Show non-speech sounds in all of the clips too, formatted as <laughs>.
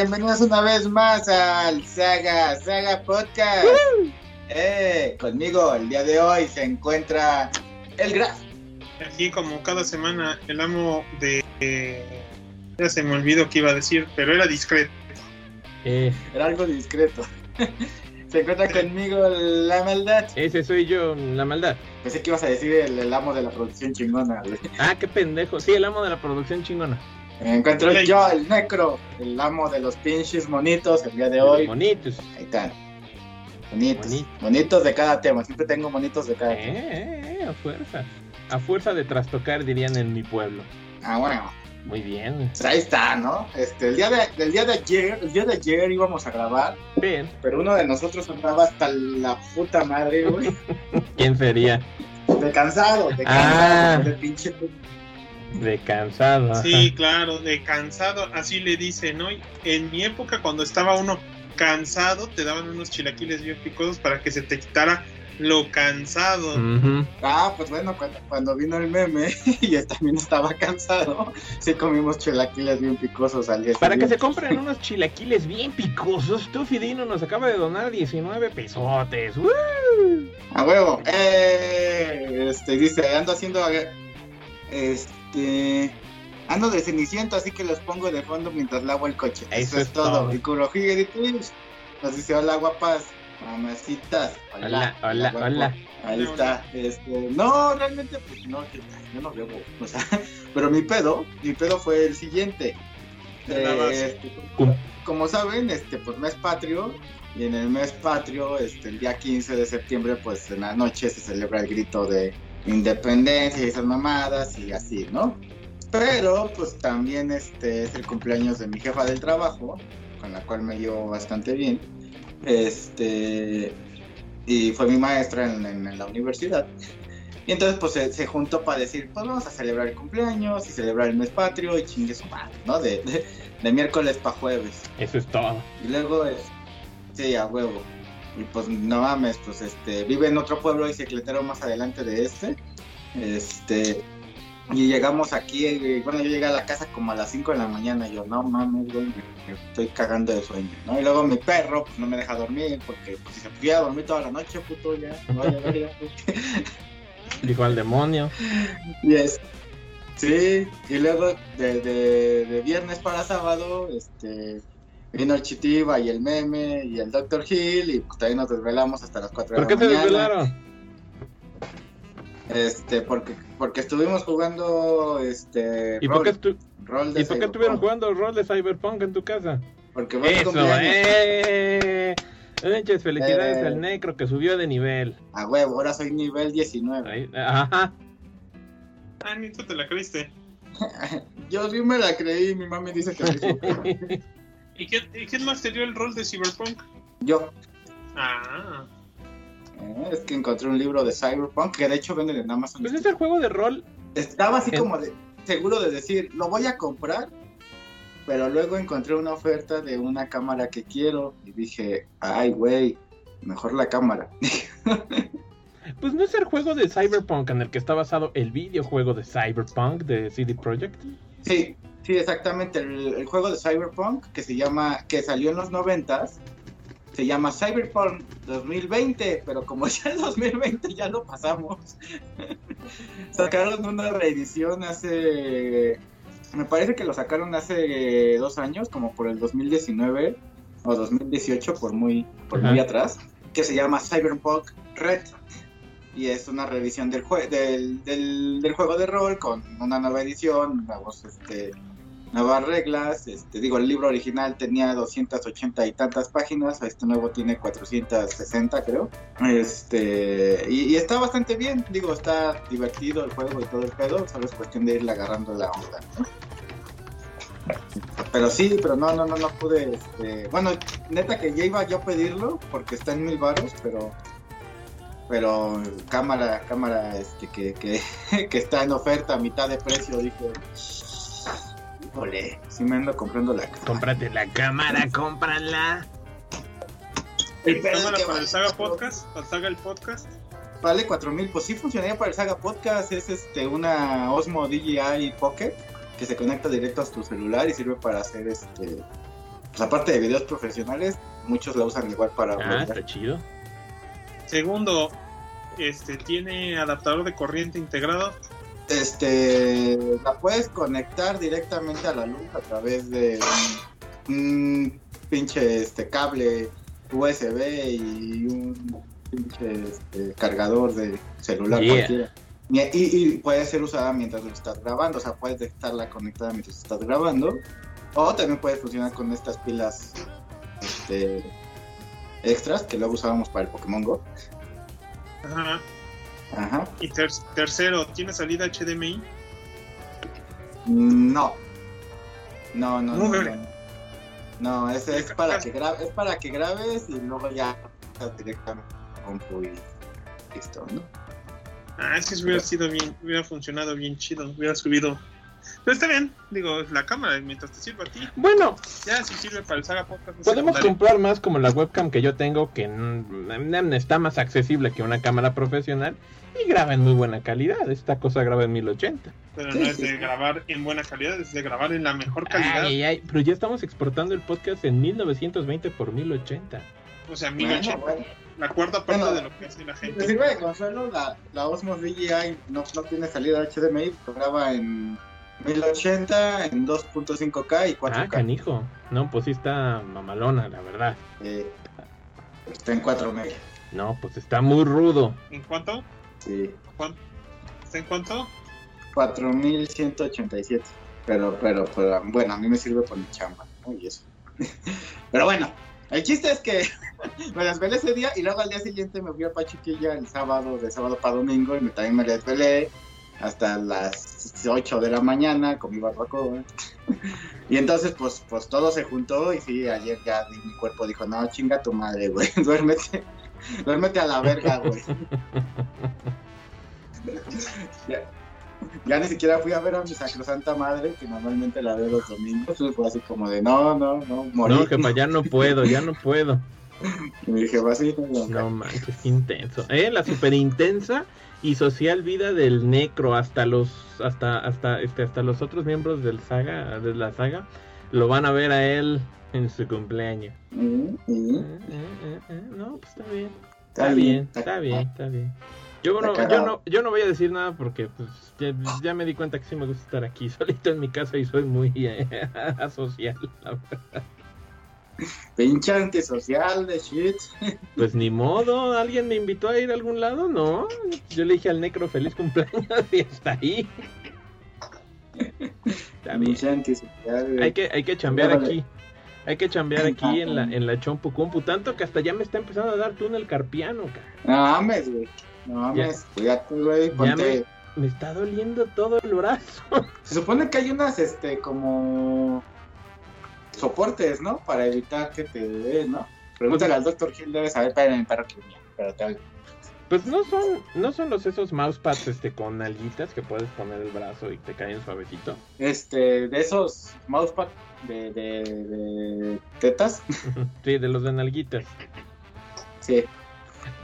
bienvenidos una vez más al Saga, Saga Podcast. Eh, conmigo el día de hoy se encuentra el Graf. Aquí como cada semana el amo de... eh, ya se me olvidó qué iba a decir, pero era discreto. Eh, Era algo discreto. <laughs> se encuentra conmigo la maldad. ese soy yo, la maldad. Pensé que ibas a decir el, el amo de la producción chingona. Ah, qué pendejo. Sí, el amo de la producción chingona. Me encuentro yo, el Necro, el amo de los pinches monitos el día de hoy. Bonitos. Ahí están. Bonitos. Bonito. Bonitos de cada tema. Siempre tengo bonitos de cada Eh, tema. eh, eh, a fuerza. A fuerza de trastocar, dirían en mi pueblo. Ah, bueno. Muy bien. Pues ahí está, ¿no? Este, el día de, el día de ayer, el día de ayer íbamos a grabar, Bien. pero uno de nosotros andaba hasta la puta madre, güey. <laughs> ¿Quién sería? De cansado, de Ah. cansado, de pinche. De cansado. ajá. Sí, claro, de cansado, así le dicen hoy. En mi época, cuando estaba uno cansado, te daban unos chilaquiles bien picosos para que se te quitara lo cansado. Ah, pues bueno, cuando, cuando vino el meme <laughs> y él también estaba cansado, sí comimos chilaquiles bien picosos al día Para que se compren unos chilaquiles bien picosos, tu Fidino nos acaba de donar 19 pesotes. ¡Uh! A huevo. Eh, este, dice, ando haciendo. Este. Ando de ceniciento, así que los pongo de fondo mientras lavo el coche. Eso, es, todo. Y Kurohige de Twitch nos dice: Hola, guapas, mamacitas. Hola, hola, guapo". hola. Ahí está. Este, no, realmente, pues no, que- yo no bebo. O sea, <laughs> pero mi pedo, mi pedo fue el siguiente. Este, como saben, este, pues mes patrio, y en el mes patrio, este, el día 15 de septiembre, pues en la noche se celebra el grito de independencia y esas mamadas y así, ¿no? Pero, pues también este es el cumpleaños de mi jefa del trabajo, con la cual me llevo bastante bien. Este, y fue mi maestra en, en- en la universidad. Y entonces, pues se, se juntó para decir, pues vamos a celebrar el cumpleaños y celebrar el mes patrio y chingue su madre, ¿no? De, de, de miércoles para jueves. Eso es todo. Y luego, es, sí, a huevo. Y pues no mames, pues este, vive en otro pueblo y secretero más adelante de este. Este, y llegamos aquí, y, bueno, yo llegué a la casa como a las 5 de la mañana. Y yo, no mames, güey, me, estoy cagando de sueño, ¿no? Y luego mi perro, pues no me deja dormir, porque pues, si se pudiera dormir toda la noche, puto, ya, vaya, vaya. <laughs> Dijo al demonio. Y es- Sí, y luego de, de, de viernes para sábado, este, vino el Chitiba y el Meme y el Dr. Hill y pues también nos desvelamos hasta las 4 de ¿Por la qué se mañana. desvelaron? Este, porque, porque estuvimos jugando este ¿Y rol, por qué, estu- rol de ¿y por qué estuvieron jugando rol de Cyberpunk en tu casa? Porque mi Eso, eh. Muchas felicidades Eh. al Necro que subió de nivel. A huevo, ahora soy nivel 19. Ahí- Ajá. Ah, ni tú te la creíste. <laughs> Yo sí me la creí, mi mami dice que sí. <laughs> ¿Y quién, y quién más te dio el rol de Cyberpunk? Yo. Ah, eh, es que encontré un libro de Cyberpunk que de hecho venden en Amazon. Pues es el juego de rol. Estaba así En- como de, seguro de decir, lo voy a comprar, pero luego encontré una oferta de una cámara que quiero y dije, ay, güey, mejor la cámara. <laughs> Pues no es el juego de Cyberpunk en el que está basado el videojuego de Cyberpunk de CD Projekt. sí, sí, exactamente, el, el juego de Cyberpunk que se llama, que salió en los noventas, se llama Cyberpunk 2020, pero como <laughs> ya el 2020 ya lo pasamos, <laughs> sacaron una reedición hace, me parece que lo sacaron hace dos años, como por el 2019 o 2018, por muy, por muy atrás, que se llama Cyberpunk Red. Y es una revisión del, jue- del, del, del juego de rol con una nueva edición, nuevos, este, nuevas reglas. Este, digo, el libro original tenía 280 y tantas páginas, este nuevo tiene 460 creo. Este, y, está bastante bien, digo, está divertido el juego y todo el pedo, solo es cuestión de irle agarrando la onda. ¿no? Pero sí, pero no, no, no, no pude. Este, bueno, neta que ya iba yo a pedirlo porque está en mil baros, pero pero cámara, cámara, este, que, que, <laughs> que está en oferta a mitad de precio, dije, híjole, sí me ando comprando la cámara. Cómprate la cámara, cómprala. El para el Saga cuatro- Podcast, para Saga el Podcast. Vale cuatro mil, pues sí funcionaría para el Saga Podcast, es este una Osmo DJI Pocket que se conecta directo a tu celular y sirve para hacer este pues, aparte de videos profesionales, muchos la usan igual para Ah, está chido. Segundo, este tiene adaptador de corriente integrado. Este, la puedes conectar directamente a la luz a través de un, un pinche este cable USB y un pinche este, cargador de celular Yeah. cualquiera. Y, y- y puede ser usada mientras lo estás grabando, o sea, puedes dejarla conectada mientras estás grabando. O también puede funcionar con estas pilas este, extras que luego usábamos para el Pokémon Go. Ajá. Ajá. Y ter- tercero, tiene salida HDMI. No. No, no, no. No, es para que grabes, es para que grabes y luego ya directamente con compu y listo, ¿no? Ah, es que hubiera sido bien, hubiera funcionado bien chido, hubiera subido. Pero está bien, digo, la cámara, mientras te sirva a ti, Bueno, ya si sirve para el Saga Podcast. podemos comprar más como la webcam que yo tengo, que está más accesible que una cámara profesional y graba en muy buena calidad. Esta cosa graba en 1080. Pero Sí, no es sí, de grabar en buena calidad, es de grabar en la mejor calidad. Ay, ay, pero ya estamos exportando el podcast en 1920 por 1080. O sea, Bueno, 1080, bueno. la cuarta parte Bueno, de lo que hace la Te gente. sirve de consuelo, la, la Osmos DJI no, no tiene salida HDMI, pero graba en 1080, en 2.5K y 4K. Ah, canijo. No, pues sí está mamalona, la verdad. Eh, está en 4 megas. No, pues está muy rudo. ¿En cuánto? Sí. ¿Está en cuánto? 4187. Pero, pero, pero, bueno, a mí me sirve por mi chamba, ¿no? Y eso. <laughs> pero bueno, el chiste es que <laughs> me desvelé ese día y luego al día siguiente me fui a Pachuquilla el sábado, de sábado para domingo, y me, también me desvelé hasta las 8 de la mañana con mi barbacoa. y entonces, pues, pues todo se juntó y sí, ayer ya mi cuerpo dijo, no, chinga tu madre, güey, <laughs> duérmete, duérmete a la verga, güey. <laughs> ya, ya ni siquiera fui a ver a mi sacrosanta madre, que normalmente la veo los domingos, y fue así como de, no, no, no, morí. No, jefa, ya no puedo, ya no puedo. Y me dije, va así, no, No manches, intenso. Eh, la super intensa y social vida del necro hasta los hasta hasta este hasta los otros miembros del saga de la saga lo van a ver a él en su cumpleaños. Mm, mm. Eh, eh, eh, No, pues está bien. Está Está bien, está está bien, está bien. Yo no, yo no, yo no voy a decir nada porque pues ya, ya me di cuenta que sí me gusta estar aquí <laughs> solito en mi casa y soy muy eh, <laughs> asocial. la verdad. <laughs> Pinche antisocial de shit. <laughs> Pues ni modo, ¿alguien me invitó a ir a algún lado? No, yo le dije al necro feliz cumpleaños <laughs> y está ahí. Güey. Hay que, hay que chambear aquí. Hay que chambear aquí en la, en la Chompu Compu, tanto que hasta ya me está empezando a dar túnel carpiano, cara. No mames, güey. No mames, cuídate, güey. Ya Ponte. Me está doliendo todo el brazo. Se supone que hay unas, este, como. Soportes, ¿no? Para evitar que te des, ¿no? Pregúntale al doctor Gil, debe saber para que mía, pero te Pues no son, no son los esos mousepads este con alguitas que puedes poner el brazo y te caen suavecito. Este, de esos mousepad de, de, de tetas. sí, de los de nalguitas. Sí.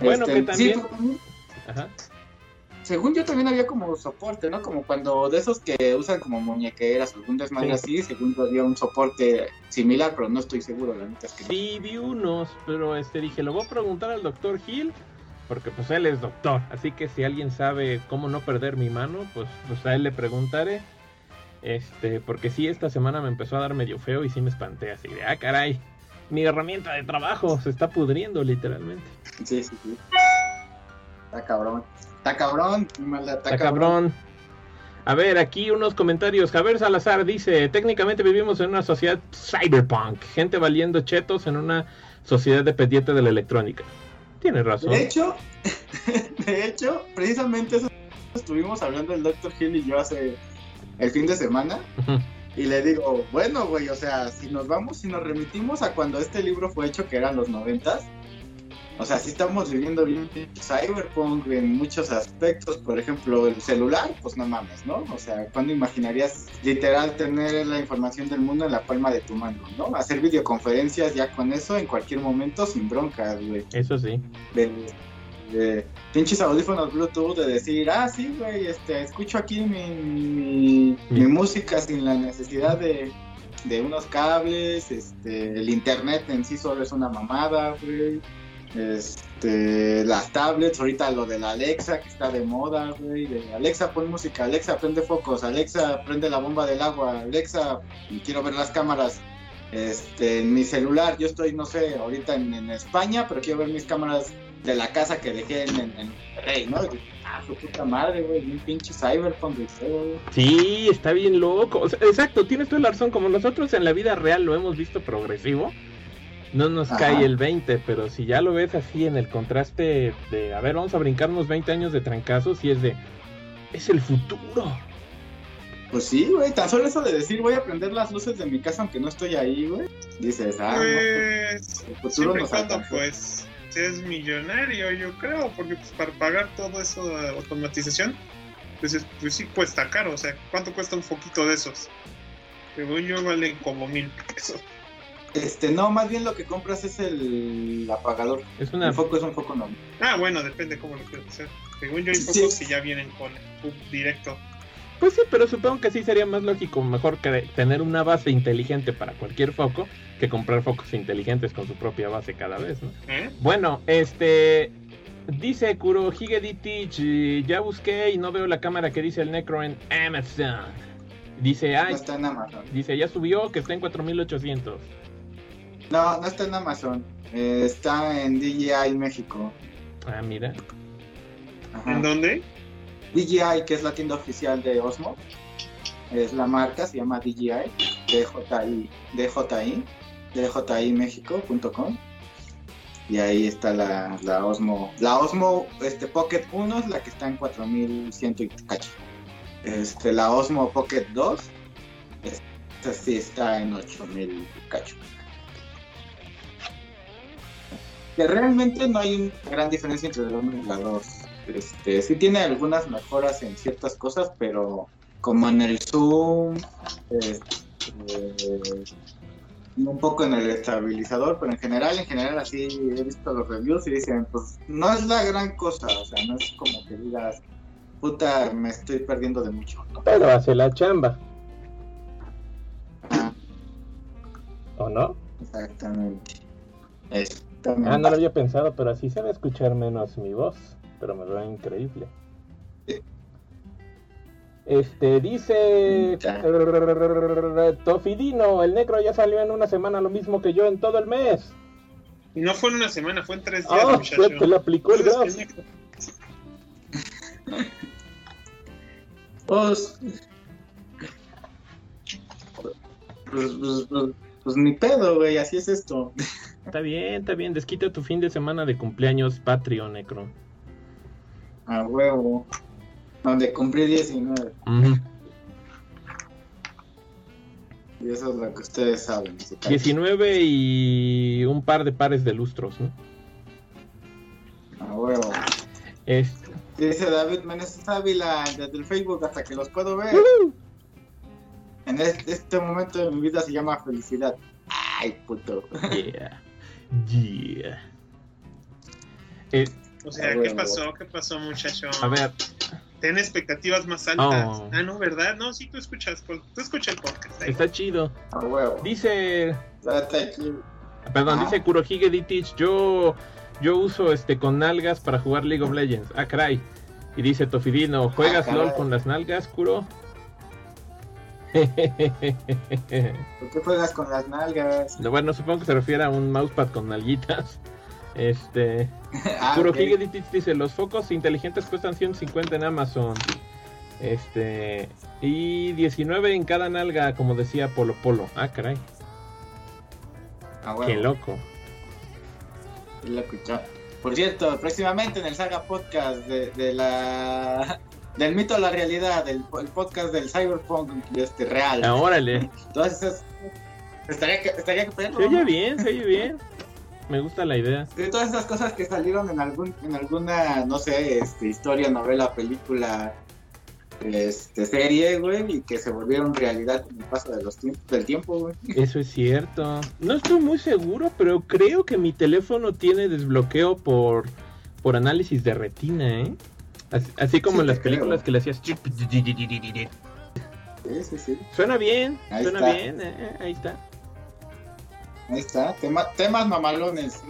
Bueno, Este, que también- pero también- Ajá. Según yo también había como soporte, ¿no? Como cuando de esos que usan como muñequeras o algún desmadre Sí. así, según yo había un soporte similar, pero no estoy seguro, la neta es que no. Sí, vi unos, pero este dije, lo voy a preguntar al doctor Hill, porque pues él es doctor, así que si alguien sabe cómo no perder mi mano, pues, pues a él le preguntaré. Este, porque sí, esta semana me empezó a dar medio feo y sí me espanté, así de, ah, caray, mi herramienta de trabajo se está pudriendo literalmente. Sí, sí, sí. Está cabrón. Está cabrón, maldad, está, cabrón. A ver, aquí unos comentarios. Javier Salazar dice, técnicamente vivimos en una sociedad cyberpunk, gente valiendo chetos en una sociedad dependiente de la electrónica. Tiene razón. De hecho, <laughs> de hecho, precisamente eso estuvimos hablando el Dr. Hill y yo hace el fin de semana. Y le digo, bueno, güey, o sea, si nos vamos, si nos remitimos a cuando este libro fue hecho, que eran los noventas, o sea, sí estamos viviendo bien cyberpunk en muchos aspectos. Por ejemplo, el celular, pues no mames, ¿no? O sea, ¿cuándo imaginarías literal tener la información del mundo en la palma de tu mano, ¿no? Hacer videoconferencias ya con eso en cualquier momento sin broncas, güey Eso sí. de, de pinches audífonos Bluetooth de decir, ah, sí, güey, este, escucho aquí mi, mi, mi música sin la necesidad de, de unos cables, este, el internet en sí solo es una mamada, güey. Este, las tablets, ahorita lo de la Alexa que está de moda, güey. De Alexa pon música, Alexa prende focos, Alexa prende la bomba del agua, Alexa quiero ver las cámaras. Este, en mi celular, yo estoy, no sé, ahorita en, España, pero quiero ver mis cámaras de la casa que dejé en, Rey, ¿no? Ah, su puta madre, güey, un pinche cyberpunk, güey. Sí, está bien loco. exacto, tienes toda la razón. Como nosotros en la vida real lo hemos visto progresivo, no nos cae el 20, pero si ya lo ves así en el contraste de, a ver, vamos a brincar unos 20 años de trancazos y es de, es el futuro. Pues sí, güey, tan solo eso de decir voy a prender las luces de mi casa aunque no estoy ahí, güey. Dices, ah, pues, no, pues, el futuro cuando, pues, seas millonario, yo creo, porque pues para pagar todo eso de automatización, pues, pues sí cuesta caro, o sea, ¿cuánto cuesta un foquito de esos? Según yo valen como mil pesos. Este, no, más bien lo que compras es el apagador. Es El foco es un foco normal. Ah, bueno, depende cómo lo quieras hacer. Según yo hay focos que ya vienen con el directo. Pues sí, pero supongo que sí sería más lógico, mejor que tener una base inteligente para cualquier foco que comprar focos inteligentes con su propia base cada vez, ¿no? ¿Eh? Bueno, este dice Kuro Higeditich, ya busqué y no veo la cámara que dice el Necro en Amazon. Dice, ay, está en Amazon. Dice, ya subió que está en 4800. No, no está en Amazon. Eh, está en DJI México. Ah, mira. ¿En dónde? DJI, que es la tienda oficial de Osmo. Es la marca, se llama DJI, DJI, DJI, DJIMéxico.com. Y ahí está la, la, Osmo. La Osmo este, Pocket 1 es la que está en 4100 y cacho. Este, la Osmo Pocket 2, esta sí está en 8000 cacho que realmente no hay una gran diferencia entre la 1 y la 2. Este, sí tiene algunas mejoras en ciertas cosas, pero como en el zoom, este, un poco en el estabilizador, pero en general, en general así he visto los reviews y dicen, pues no es la gran cosa, o sea, no es como que digas, puta, me estoy perdiendo de mucho. Pero hace la chamba. ¿O no? Exactamente. Ah, no lo había pensado, pero así se va a escuchar menos mi voz. Pero me veo increíble. Este dice Tofidino, el negro ya salió en una semana lo mismo que yo en todo el mes. No fue en una semana, fue en tres días, ah, te lo aplicó el graf. <laughs> Pues, pues, pues, pues, ni pedo, güey, así es esto. Está bien, está bien. Desquita tu fin de semana de cumpleaños patrio, Necro. A huevo. Donde cumplí 19. Y eso es lo que ustedes saben. 19 y un par de pares de lustros, ¿no? A huevo. Este. Dice David Meneses Ávila desde el Facebook hasta que los puedo ver. En este, este, momento de mi vida se llama felicidad. Ay, puto. Yeah. Yeah. Eh, o sea, ¿qué pasó? ¿Qué pasó, muchacho? A ver. Ten expectativas más altas. Oh. Ah, no, ¿verdad? No, sí, tú escuchas, tú escuchas el podcast. Está chido. Dice. Está chido. Perdón, dice Kurohige Ditich, yo yo uso este con nalgas para jugar League of Legends. Ah, caray. Y dice Tofidino, ¿juegas ah, LOL con las nalgas, Kuro? <laughs> ¿Por qué juegas con las nalgas? bueno, supongo que se refiere a un mousepad con nalguitas. Este. <laughs> ah, Puro dice: Los focos inteligentes cuestan 150 en Amazon. Este. Y 19 en cada nalga, como decía Polo Polo. Ah, caray. Ah, Qué loco. Qué loco, Por cierto, próximamente en el Saga Podcast de, de la del mito a la realidad, el, podcast del cyberpunk este, real. Ah, órale. Entonces, estaría que, estaría que Se oye bien, se oye bien. Me gusta la idea. De todas esas cosas que salieron en algún en alguna, no sé, este, historia, novela, película, este, serie, güey, y que se volvieron realidad con el paso de los del tiempo, güey. Eso es cierto. No estoy muy seguro, pero creo que mi teléfono tiene desbloqueo por, por análisis de retina, ¿eh? Así, como en las películas que le hacías. Sí, sí. Suena bien, suena bien, eh, eh, ahí está. Ahí está, temas mamalones.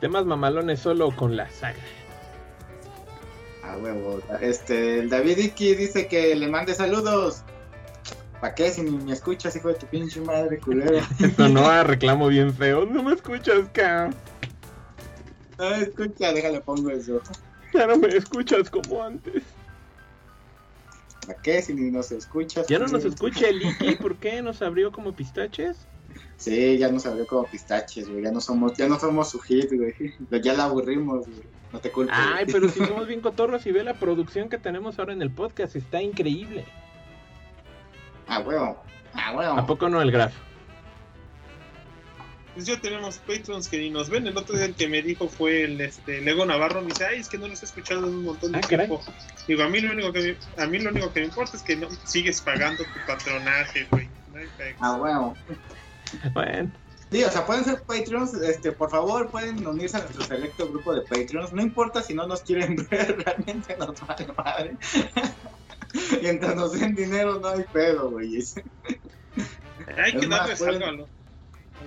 Temas mamalones solo con la saga. Ah, huevo. Este, el David Iki dice que le mande saludos. ¿Para qué? Si ni me escuchas, hijo de tu pinche madre, culero. <laughs> Esto no reclamo bien feo. No me escuchas, ca. No me escucha, déjale pongo eso. Ya no me escuchas como antes. ¿Para qué? Si ni nos escuchas. Ya no nos escucha el Iki, ¿por qué? ¿Nos abrió como pistaches? Sí, ya nos abrió como pistaches, güey. Ya no somos, ya no somos su hit, güey. <laughs> Ya la aburrimos, güey. No te culpo. Ay, pero si <laughs> somos bien cotorros y ve la producción que tenemos ahora en el podcast, está increíble. Ah, huevo. Ah, huevo. ¿A poco no el graf? Pues ya tenemos patrons que ni nos ven. El otro día el que me dijo fue el este, Lego Navarro. Me dice, ay, es que no los he escuchado en un montón de ah, tiempo. Digo, a mí, lo único que me, a mí lo único que me importa es que no sigues pagando tu patronaje, güey. Ah, huevo. Bueno. Sí, o sea, pueden ser Patreons, este, por favor, pueden unirse a nuestro selecto grupo de Patreons. No importa si no nos quieren <laughs> ver, realmente nos vale madre. <laughs> Mientras nos den dinero, no hay pedo, güey. Hay que darles algo a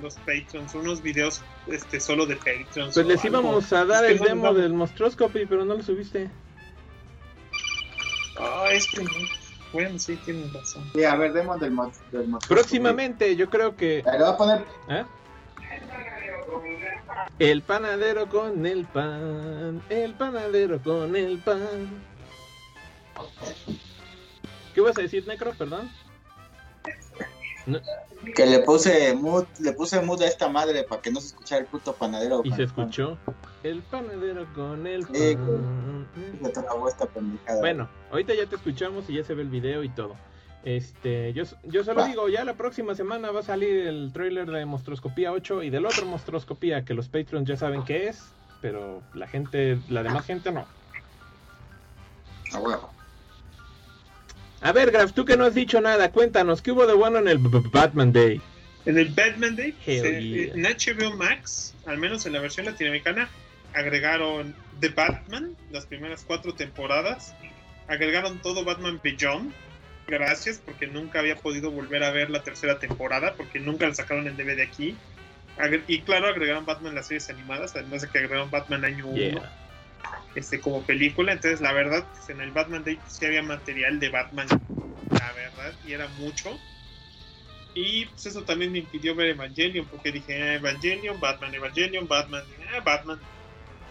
los, Patreons, unos videos este, solo de Patreons. Pues les íbamos a dar el demo del Monstroscopy, pero no lo subiste. Ah, es que no. Bueno, sí, tienen razón. Sí, a ver, demo del, del Próximamente, yo creo que. Le voy a poner. ¿Eh? El panadero con el pan, el panadero con el pan. ¿Qué vas a decir, Necro? Perdón. Que le puse mood, le puse mood a esta madre para que no se escuchara el puto panadero. Y se escuchó. El panadero con el pan. bueno, ahorita ya te escuchamos y ya se ve el video y todo. Este, yo, yo solo digo, ya la próxima semana va a salir el trailer de Monstroscopía 8 y del otro Monstroscopía que los Patreons ya saben qué es, pero la gente, la demás gente no. A huevo. A ver, Graf, tú que no has dicho nada, cuéntanos, ¿qué hubo de bueno en el Batman Day? En el Batman Day, en HBO Max, al menos en la versión latinoamericana, agregaron The Batman, las primeras cuatro temporadas, agregaron todo Batman Beyond. Gracias, porque nunca había podido volver a ver la tercera temporada, porque nunca la sacaron en DVD aquí. Y claro, agregaron Batman las series animadas, además de que agregaron Batman Año 1 este, como película. Entonces, la verdad, pues, en el Batman Day sí había material de Batman, la verdad, y era mucho. Y pues eso también me impidió ver Evangelion, porque dije, ah, Evangelion, Batman, Evangelion, Batman, ah, Batman,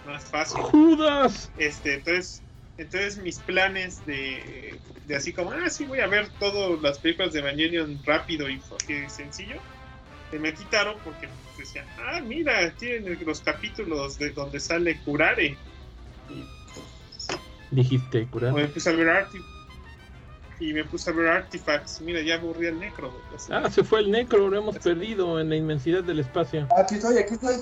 más fácil. ¡Judas! Este, entonces, entonces mis planes de, de así como, ah, sí, voy a ver todas las películas de Evangelion rápido y, sencillo, se me quitaron porque pues, decía, ah, mira, tienen los capítulos de donde sale Curare Dijiste curar. Me puse a ver y me puse a ver Artifacts. Mira, ya aburrí el necro. ah, se fue el necro, lo hemos perdido en la inmensidad del espacio. Aquí estoy, aquí estoy.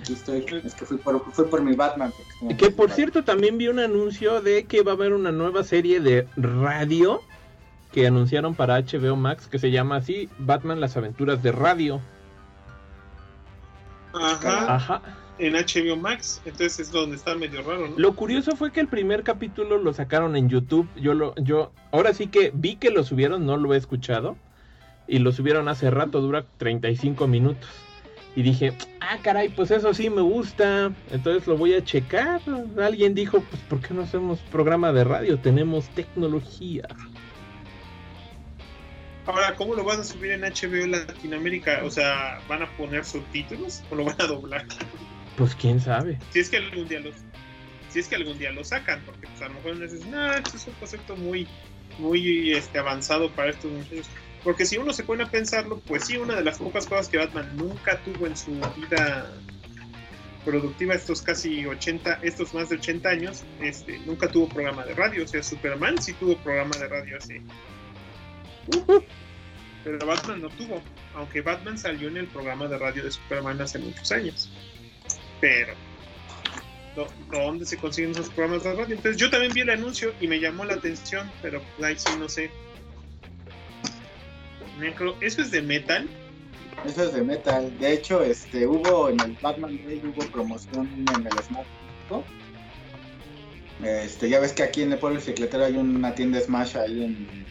Aquí estoy. Es que fui por, por mi Batman. Que por cierto, también vi un anuncio de que va a haber una nueva serie de radio que anunciaron para HBO Max que se llama así: Batman, las aventuras de radio. Ajá. Ajá en HBO Max, entonces es donde está medio raro, ¿no? Lo curioso fue que el primer capítulo lo sacaron en YouTube. Yo lo, yo, ahora sí que vi que lo subieron, no lo he escuchado. Y lo subieron hace rato, dura 35 minutos. Y dije, ah, caray, pues eso sí me gusta. Entonces lo voy a checar. Alguien dijo, pues, ¿por qué no hacemos programa de radio? Tenemos tecnología. Ahora, ¿cómo lo vas a subir en HBO Latinoamérica? O sea, ¿van a poner subtítulos o lo van a doblar? Pues quién sabe. Si es que algún día los, si es que algún día lo sacan, porque pues, a lo mejor dices, no, esto es un concepto muy, muy este, avanzado para estos muchachos. Porque si uno se pone a pensarlo, pues sí, una de las pocas cosas que Batman nunca tuvo en su vida productiva, estos casi 80, estos más de 80 años, este, nunca tuvo programa de radio. O sea, Superman sí tuvo programa de radio así. Pero Batman no tuvo, aunque Batman salió en el programa de radio de Superman hace muchos años pero ¿dónde se consiguen esos programas de radio? Entonces yo también vi el anuncio y me llamó la atención, pero ahí sí no sé. ¿eso es de metal? Eso es de metal. De hecho, este hubo en el Batman Day hubo promoción en el Smash. Este, ya ves que aquí en el pueblo cicletero hay una tienda Smash ahí en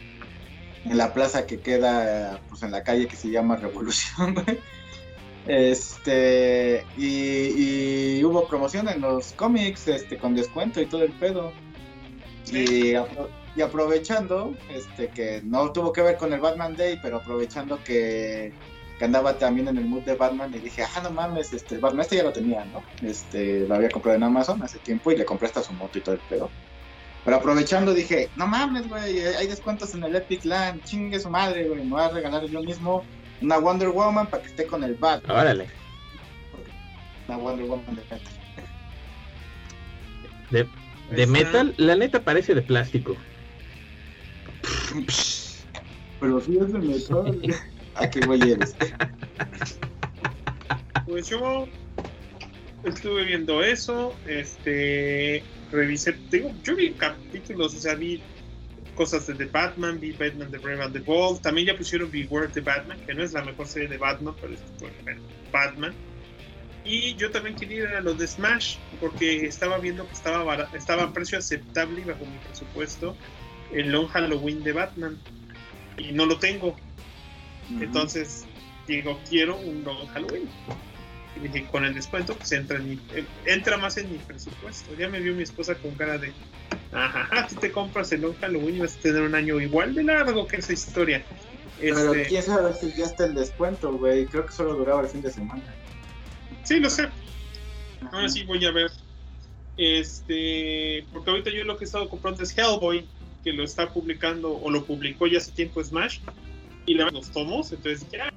en la plaza que queda pues en la calle que se llama Revolución, <laughs> güey. Este, y, hubo promoción en los cómics, este, con descuento y todo el pedo. Y, aprovechando, este, que no tuvo que ver con el Batman Day, pero aprovechando que, andaba también en el mood de Batman, y dije, ah, no mames, este, Batman, este ya lo tenía, ¿no? Este, lo había comprado en Amazon hace tiempo y le compré hasta su moto y todo el pedo. Pero aprovechando dije, no mames, güey, hay descuentos en el Epic Land, chingue su madre, güey, me voy a regalar yo mismo una Wonder Woman para que esté con el Bat. Órale. Una Wonder Woman de metal. De, de metal, la neta parece de plástico. Pero si es de metal. ¿A qué güey eres? Pues yo estuve viendo eso, este, revisé, digo, yo vi capítulos, o sea, vi cosas de The Batman, vi Batman The Brave and the Bold, también ya pusieron Beware the Batman, que no es la mejor serie de Batman, pero es Batman. Y yo también quería ir a los de Smash, porque estaba viendo que estaba, estaba a precio aceptable y bajo mi presupuesto el Long Halloween de Batman. Y no lo tengo. Entonces digo, quiero un Long Halloween. Y dije, con el descuento, pues entra, en mi, entra más en mi presupuesto. Ya me vio mi esposa con cara de, Ajá, tú te compras el Halloween y vas a tener un año igual de largo que esa historia. Pero este... quién sabe si ya está el descuento, güey. Creo que solo duraba el fin de semana. Sí, lo sé. Ahora sí voy a ver. Este, porque ahorita yo lo que he estado comprando es Hellboy, que lo está publicando o lo publicó ya hace tiempo Smash y le los tomos. Entonces, ya,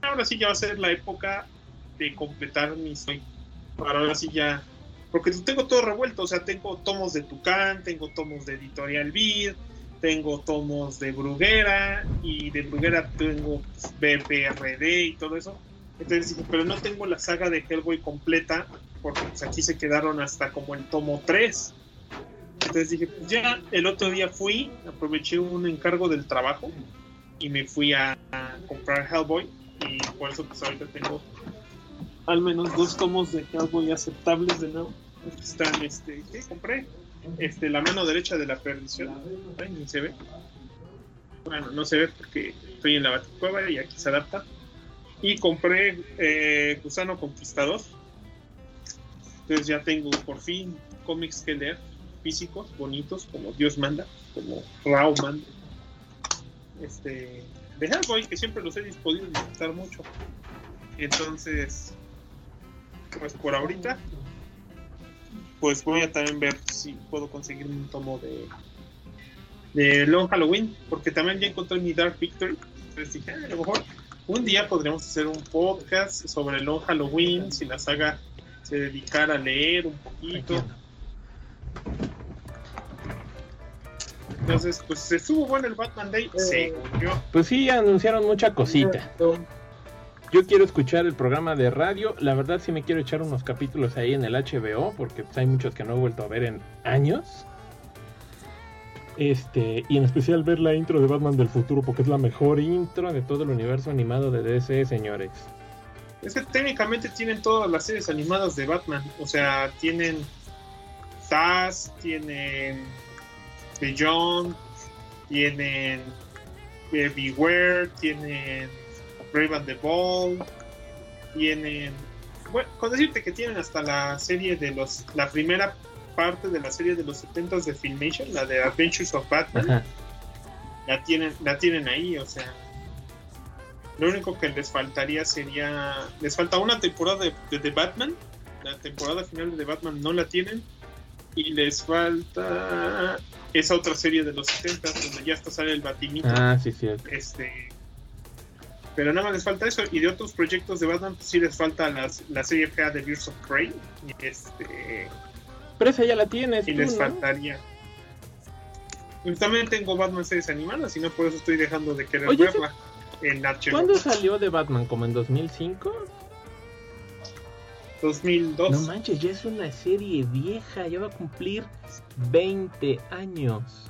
ahora sí ya va a ser la época de completar mis. Para ahora sí ya porque tengo todo revuelto, o sea, tengo tomos de Tucán, tengo tomos de Editorial Vid, tengo tomos de Bruguera, y de Bruguera tengo BPRD y todo eso. Entonces dije, pero no tengo la saga de Hellboy completa, porque pues, aquí se quedaron hasta como el tomo 3. Entonces dije, pues ya el otro día fui, aproveché un encargo del trabajo y me fui a, a comprar Hellboy y por eso pues ahorita tengo al menos dos tomos de Hellboy aceptables de nuevo. Están, este, ¿qué compré? Este, la mano derecha de la perdición. Ni se ve. Bueno, no se ve porque estoy en la baticueva y aquí se adapta. Y compré eh, Gusano Conquistador. Entonces ya tengo por fin cómics que leer, físicos, bonitos, como Dios manda, como Rao manda. Este, de Hellboy, que siempre los he podido disfrutar mucho. Entonces, pues por ahorita, pues voy a también ver si puedo conseguir un tomo de, de Long Halloween, porque también ya encontré mi Dark Victory. Entonces dije, ah, a lo mejor un día podríamos hacer un podcast sobre Long Halloween, si la saga se dedicara a leer un poquito. Entonces, pues estuvo bueno el Batman Day, eh, Pues sí, anunciaron mucha cosita. Yo quiero escuchar el programa de radio. La verdad sí me quiero echar unos capítulos ahí en el HBO, porque pues, hay muchos que no he vuelto a ver en años. Este, y en especial ver la intro de Batman del futuro, porque es la mejor intro de todo el universo animado de DC, señores. Es que técnicamente tienen todas las series animadas de Batman. O sea, tienen Taz, tienen Beyond, tienen Beware, tienen Brave and the Ball, tienen, bueno, con decirte que tienen hasta la serie de los, la primera parte de la serie de los 70 de Filmation, la de Adventures of Batman, la tienen, la tienen ahí, o sea, lo único que les faltaría sería, les falta una temporada de, The Batman, la temporada final de The Batman no la tienen, y les falta esa otra serie de los 70 donde ya hasta sale el batimito. Ah, sí, cierto. Este, pero nada más les falta eso. Y de otros proyectos de Batman, pues sí les falta la serie fea de Birds of Prey. Y este. Pero esa ya la tienes. Y les faltaría. Y también tengo Batman series animadas y no por eso estoy dejando de querer verla en HBO. ¿Cuándo salió de Batman? ¿Como en 2005? 2002. No manches, ya es una serie vieja, ya va a cumplir 20 años.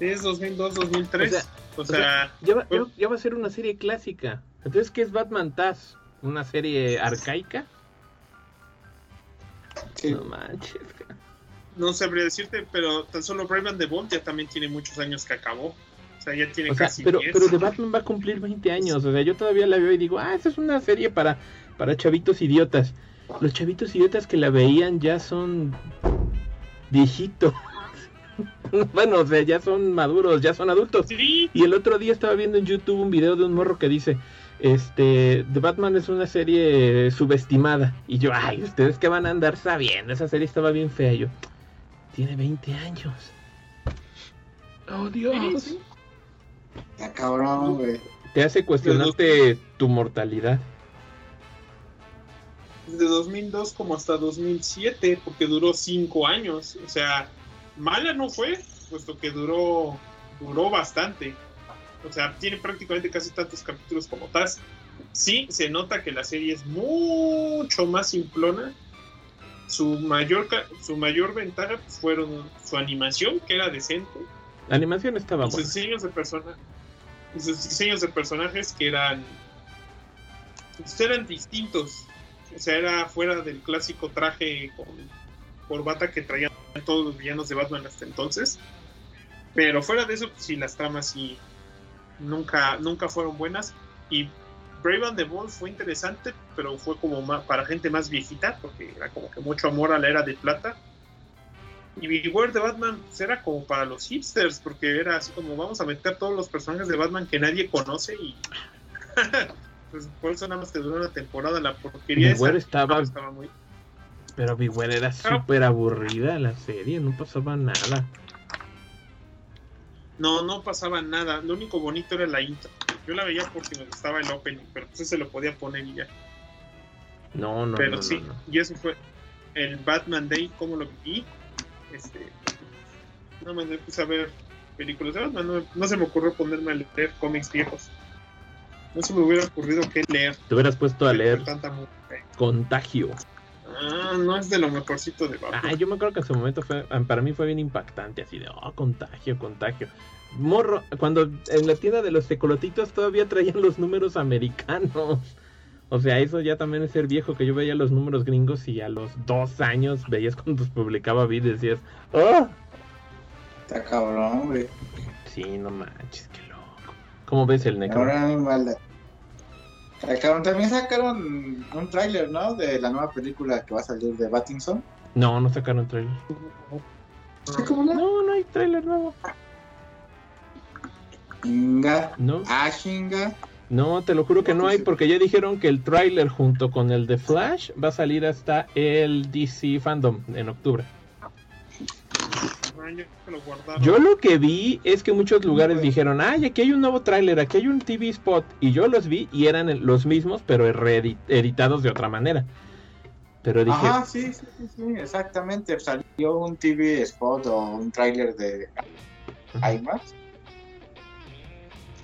Es 2002, 2003. O sea, ya, va, a ser una serie clásica. Entonces, ¿qué es Batman Taz? ¿Una serie arcaica? No manches. No sabría decirte, pero tan solo Brave and the Bold ya también tiene muchos años que acabó. O sea, ya tiene casi pero, 10. pero The Batman va a cumplir 20 años. O sea, yo todavía la veo y digo, ah, esa es una serie para, para chavitos idiotas. Los chavitos idiotas que la veían ya son viejitos. <laughs> bueno, o sea, ya son maduros, ya son adultos. Sí, Y el otro día estaba viendo en YouTube un video de un morro que dice, este, The Batman es una serie subestimada. Y yo, ay, ¿ustedes qué van a andar sabiendo? Esa serie estaba bien fea. Y yo, tiene 20 años. Oh, Dios. Está cabrón, güey. Te hace cuestionarte tu mortalidad. desde 2002 como hasta 2007, porque duró 5 años. O sea, mala no fue, puesto que duró, duró bastante. O sea, tiene prácticamente casi tantos capítulos como Taz. Sí, se nota que la serie es mucho más simplona. Su mayor, su mayor ventaja pues, fueron su animación, que era decente, La animación estaba y sus buena. diseños de persona y sus diseños de personajes que eran pues, eran distintos o sea era fuera del clásico traje con corbata que traían todos los villanos de Batman hasta entonces. Pero fuera de eso pues, sí las tramas sí nunca nunca fueron buenas. Y Brave and the Bold fue interesante pero fue como para gente más viejita porque era como que mucho amor a la era de plata. Y Beware de Batman pues, era como para los hipsters, porque era así como vamos a meter todos los personajes de Batman que nadie conoce y <laughs> pues por eso nada más te duró una temporada la porquería Beware estaba- estaba muy Pero Beware era súper aburrida la serie, no pasaba nada. no no pasaba nada. Lo único bonito era la intro. Yo la veía porque me gustaba el opening pero pues se lo podía poner y ya. No, no, pero no, sí no, no. y eso fue el Batman Day como lo viví. Este no me puse a ver películas de Batman no, no se me ocurrió ponerme a leer cómics viejos. No se me hubiera ocurrido qué leer. Te hubieras puesto a leer Contagio. Ah, no es de lo mejorcito de Batman. Ah, yo me acuerdo que en su momento fue, para mí fue bien impactante, así de, oh, contagio, contagio. Morro, cuando en la tienda de los tecolotitos todavía traían los números americanos. O sea, eso ya también es ser viejo, que yo veía los números gringos y a los dos años veías cuando los <laughs> publicaba vi y decías, oh, Está cabrón, güey. sí, no manches, qué loco. ¿Cómo ves el necro? Ahora maldad. Sacaron, también sacaron un tráiler, ¿no? De la nueva película que va a salir de Battinson. No, no sacaron ¿Cómo no? No, hay trailer nuevo. Inga. No, Ah, no, te lo juro que no hay porque ya dijeron que el trailer junto con el de Flash va a salir hasta el DC Fandom en octubre. Ah, yo que lo guardaron. Yo lo que vi es que muchos lugares dijeron, ay, aquí hay un nuevo tráiler, aquí hay un TV spot. Y yo los vi y eran los mismos, pero reedi- editados de otra manera. Pero dije, Ajá, sí, sí, sí, sí, exactamente. Salió un TV spot o un tráiler de IMAX.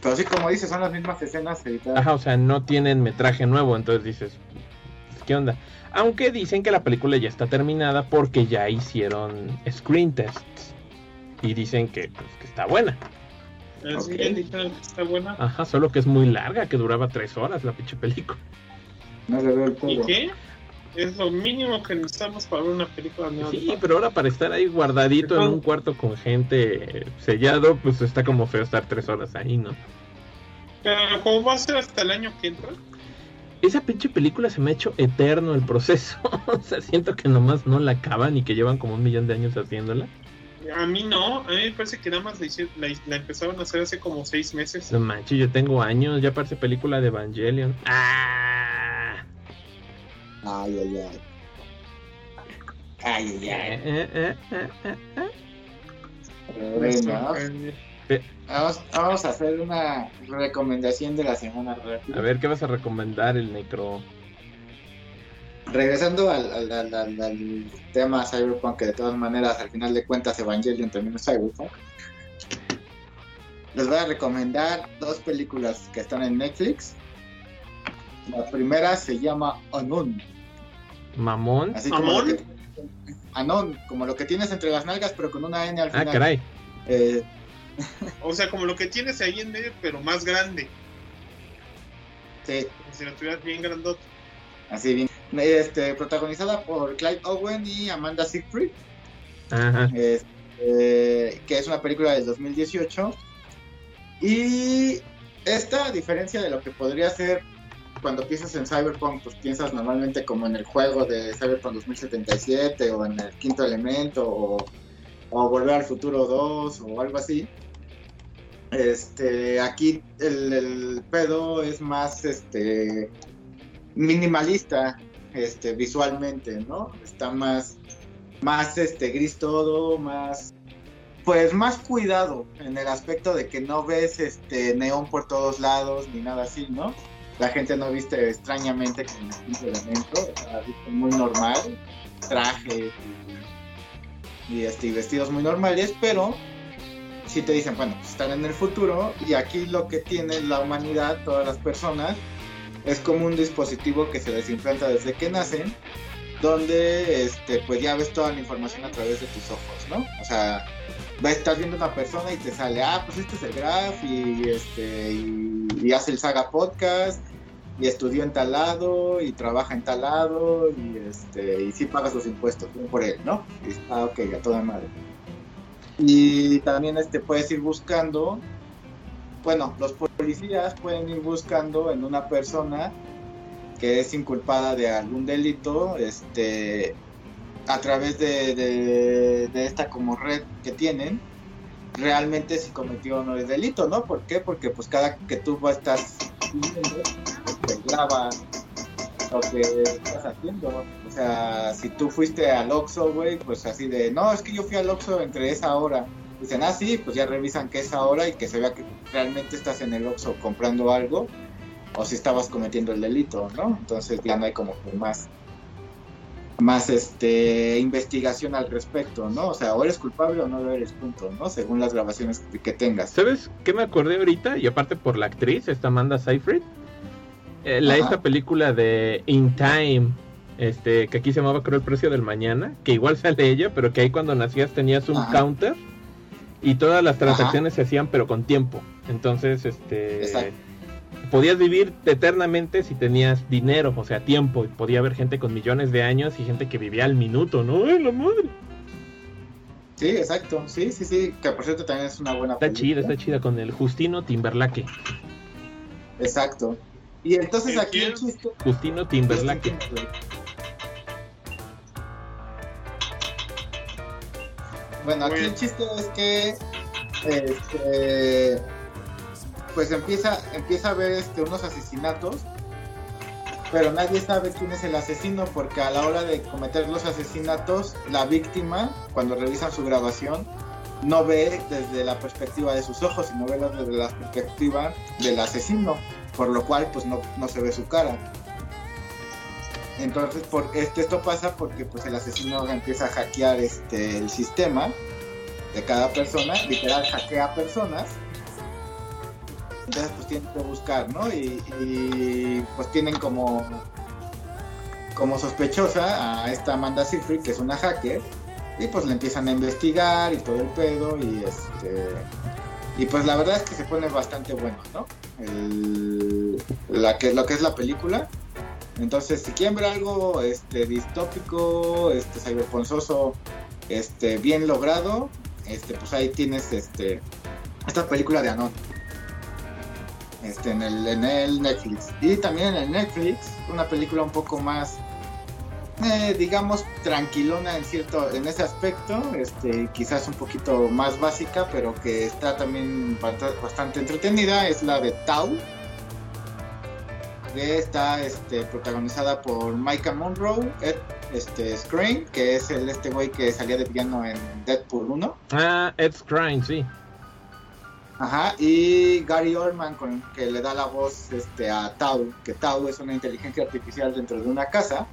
Pero sí, como dices, son las mismas escenas editadas. ajá, o sea, no tienen metraje nuevo, entonces dices, ¿qué onda? Aunque dicen que la película ya está terminada porque ya hicieron screen tests. Y dicen que, pues, que está buena. Sí, ok. ya dijeron que está buena. Ajá, solo que es muy larga, que duraba tres horas la pinche película. No le veo el ¿Y todo. qué? Es lo mínimo que necesitamos para ver una película nueva. Sí, pero ahora para estar ahí guardadito en un cuarto con gente eh, sellado, pues está como feo estar tres horas ahí, ¿no? Pero como va a ser hasta el año que entra, Esa pinche película se me ha hecho eterno el proceso. <laughs> o sea, siento que nomás no la acaban y que llevan como un millón de años haciéndola. A mí no. A mí me parece que nada más la, la, la empezaron a hacer hace como seis meses. No manches, yo tengo años, ya parece película de Evangelion. ¡Ah! Ay, ay, ay. Ay, ay, Eh, ay. eh, eh, eh, eh, eh. Bueno, sorprende. vamos, vamos a hacer una recomendación de la semana rápida. A ver, ¿qué vas a recomendar el necro? Regresando al, al, al, al- al tema Cyberpunk, que de todas maneras, al final de cuentas, Evangelion también es Cyberpunk. Les voy a recomendar dos películas que están en Netflix. La primera se llama Anon. ¿Mamón? Así como ¿Amon? lo que- Anon, como lo que tienes entre las nalgas, pero con una N al Ah, final. caray. Eh, O sea, como lo que tienes ahí en medio, pero más grande. sí, Como si lo tuvieras bien grandote. así bien. Este, protagonizada por Clyde Owen y Amanda Seyfried. Ajá. es- eh, que es una película del 2018 Y esta, a diferencia de lo que podría ser cuando piensas en Cyberpunk, pues piensas normalmente como en el juego de Cyberpunk 2077 o en el quinto elemento o, o Volver al Futuro 2 o algo así. Este, aquí el, el, pedo es más este minimalista este visualmente, ¿no? Está más más este gris todo, más pues más cuidado en el aspecto de que no ves este neón por todos lados ni nada así, ¿no? La gente no viste extrañamente con el elemento, o muy normal, trajes y, este, y vestidos muy normales, pero si te dicen, bueno, pues están en el futuro y aquí lo que tiene la humanidad, todas las personas, es como un dispositivo que se les desde que nacen, donde este, pues ya ves toda la información a través de tus ojos, ¿no? O sea, estás viendo una persona y te sale, ah, pues este es el Graf y, este, y, hace el Saga Podcast y estudió en tal lado y trabaja en tal lado y, este, y sí paga sus impuestos por él, ¿no? Y está ok, a toda madre. Y también este, puedes ir buscando, bueno, los policías pueden ir buscando en una persona que es inculpada de algún delito, este, a través de, esta como red que tienen, realmente si cometió o no el delito, ¿no? ¿Por qué? Porque pues cada que tú estás viendo, te graba lo que estás haciendo. O sea, si tú fuiste al Oxxo, güey, pues así de, no, es que yo fui al Oxxo entre esa hora. Dicen, ah, sí, pues ya revisan que esa hora y que se vea que realmente estás en el Oxxo comprando algo o si estabas cometiendo el delito, ¿no? Entonces ya no hay como más más este investigación al respecto, ¿no? O sea, o eres culpable o no lo eres, punto, ¿no? Según las grabaciones que, tengas. ¿Sabes qué me acordé ahorita? Y aparte por la actriz, esta Amanda Seyfried, eh, la, esta película de In Time, este, que aquí se llamaba creo el precio del mañana, que igual sale ella, pero que ahí cuando nacías tenías un counter y todas las transacciones se hacían pero con tiempo. Entonces, este podías vivir eternamente si tenías dinero, o sea, tiempo. Y podía haber gente con millones de años y gente que vivía al minuto, ¿no? ¡Ay, la madre! Sí, exacto. Sí, sí, sí. Que por cierto también es una buena Está chida, está chida con el Justino Timberlake. Exacto. Y entonces aquí el chiste. Justino Timberlake. Bueno, aquí el chiste es que este, pues empieza, empieza a ver este, unos asesinatos, pero nadie sabe quién es el asesino porque a la hora de cometer los asesinatos, la víctima, cuando revisan su grabación, no ve desde la perspectiva de sus ojos, sino ve desde la perspectiva del asesino, por lo cual pues no, se ve su cara. Entonces, por, este, esto pasa porque pues el asesino empieza a hackear este, el sistema de cada persona, literal hackea personas entonces pues tienen que buscar, ¿no? Y, pues tienen como como sospechosa a esta Amanda Seyfried, que es una hacker, y pues le empiezan a investigar y todo el pedo, y este y pues la verdad es que se pone bastante bueno, ¿no? que, lo que es la película. Entonces, si quieren ver algo este, distópico, este, cyberponzoso, este, bien logrado, este, pues ahí tienes este, esta película de Anon este, en, el, en el Netflix. Y también en el Netflix, una película un poco más, eh, digamos, tranquilona en cierto, en ese aspecto, este, quizás un poquito más básica, pero que está también bastante entretenida, es la de Tau. Que está este, protagonizada por Micah Monroe, Ed, este, que es el este güey que salía de piano en Deadpool 1. Ah, Ed Screen, sí. Ajá, y Gary Oldman con que le da la voz este, a Tau, que Tau es una inteligencia artificial dentro de una casa.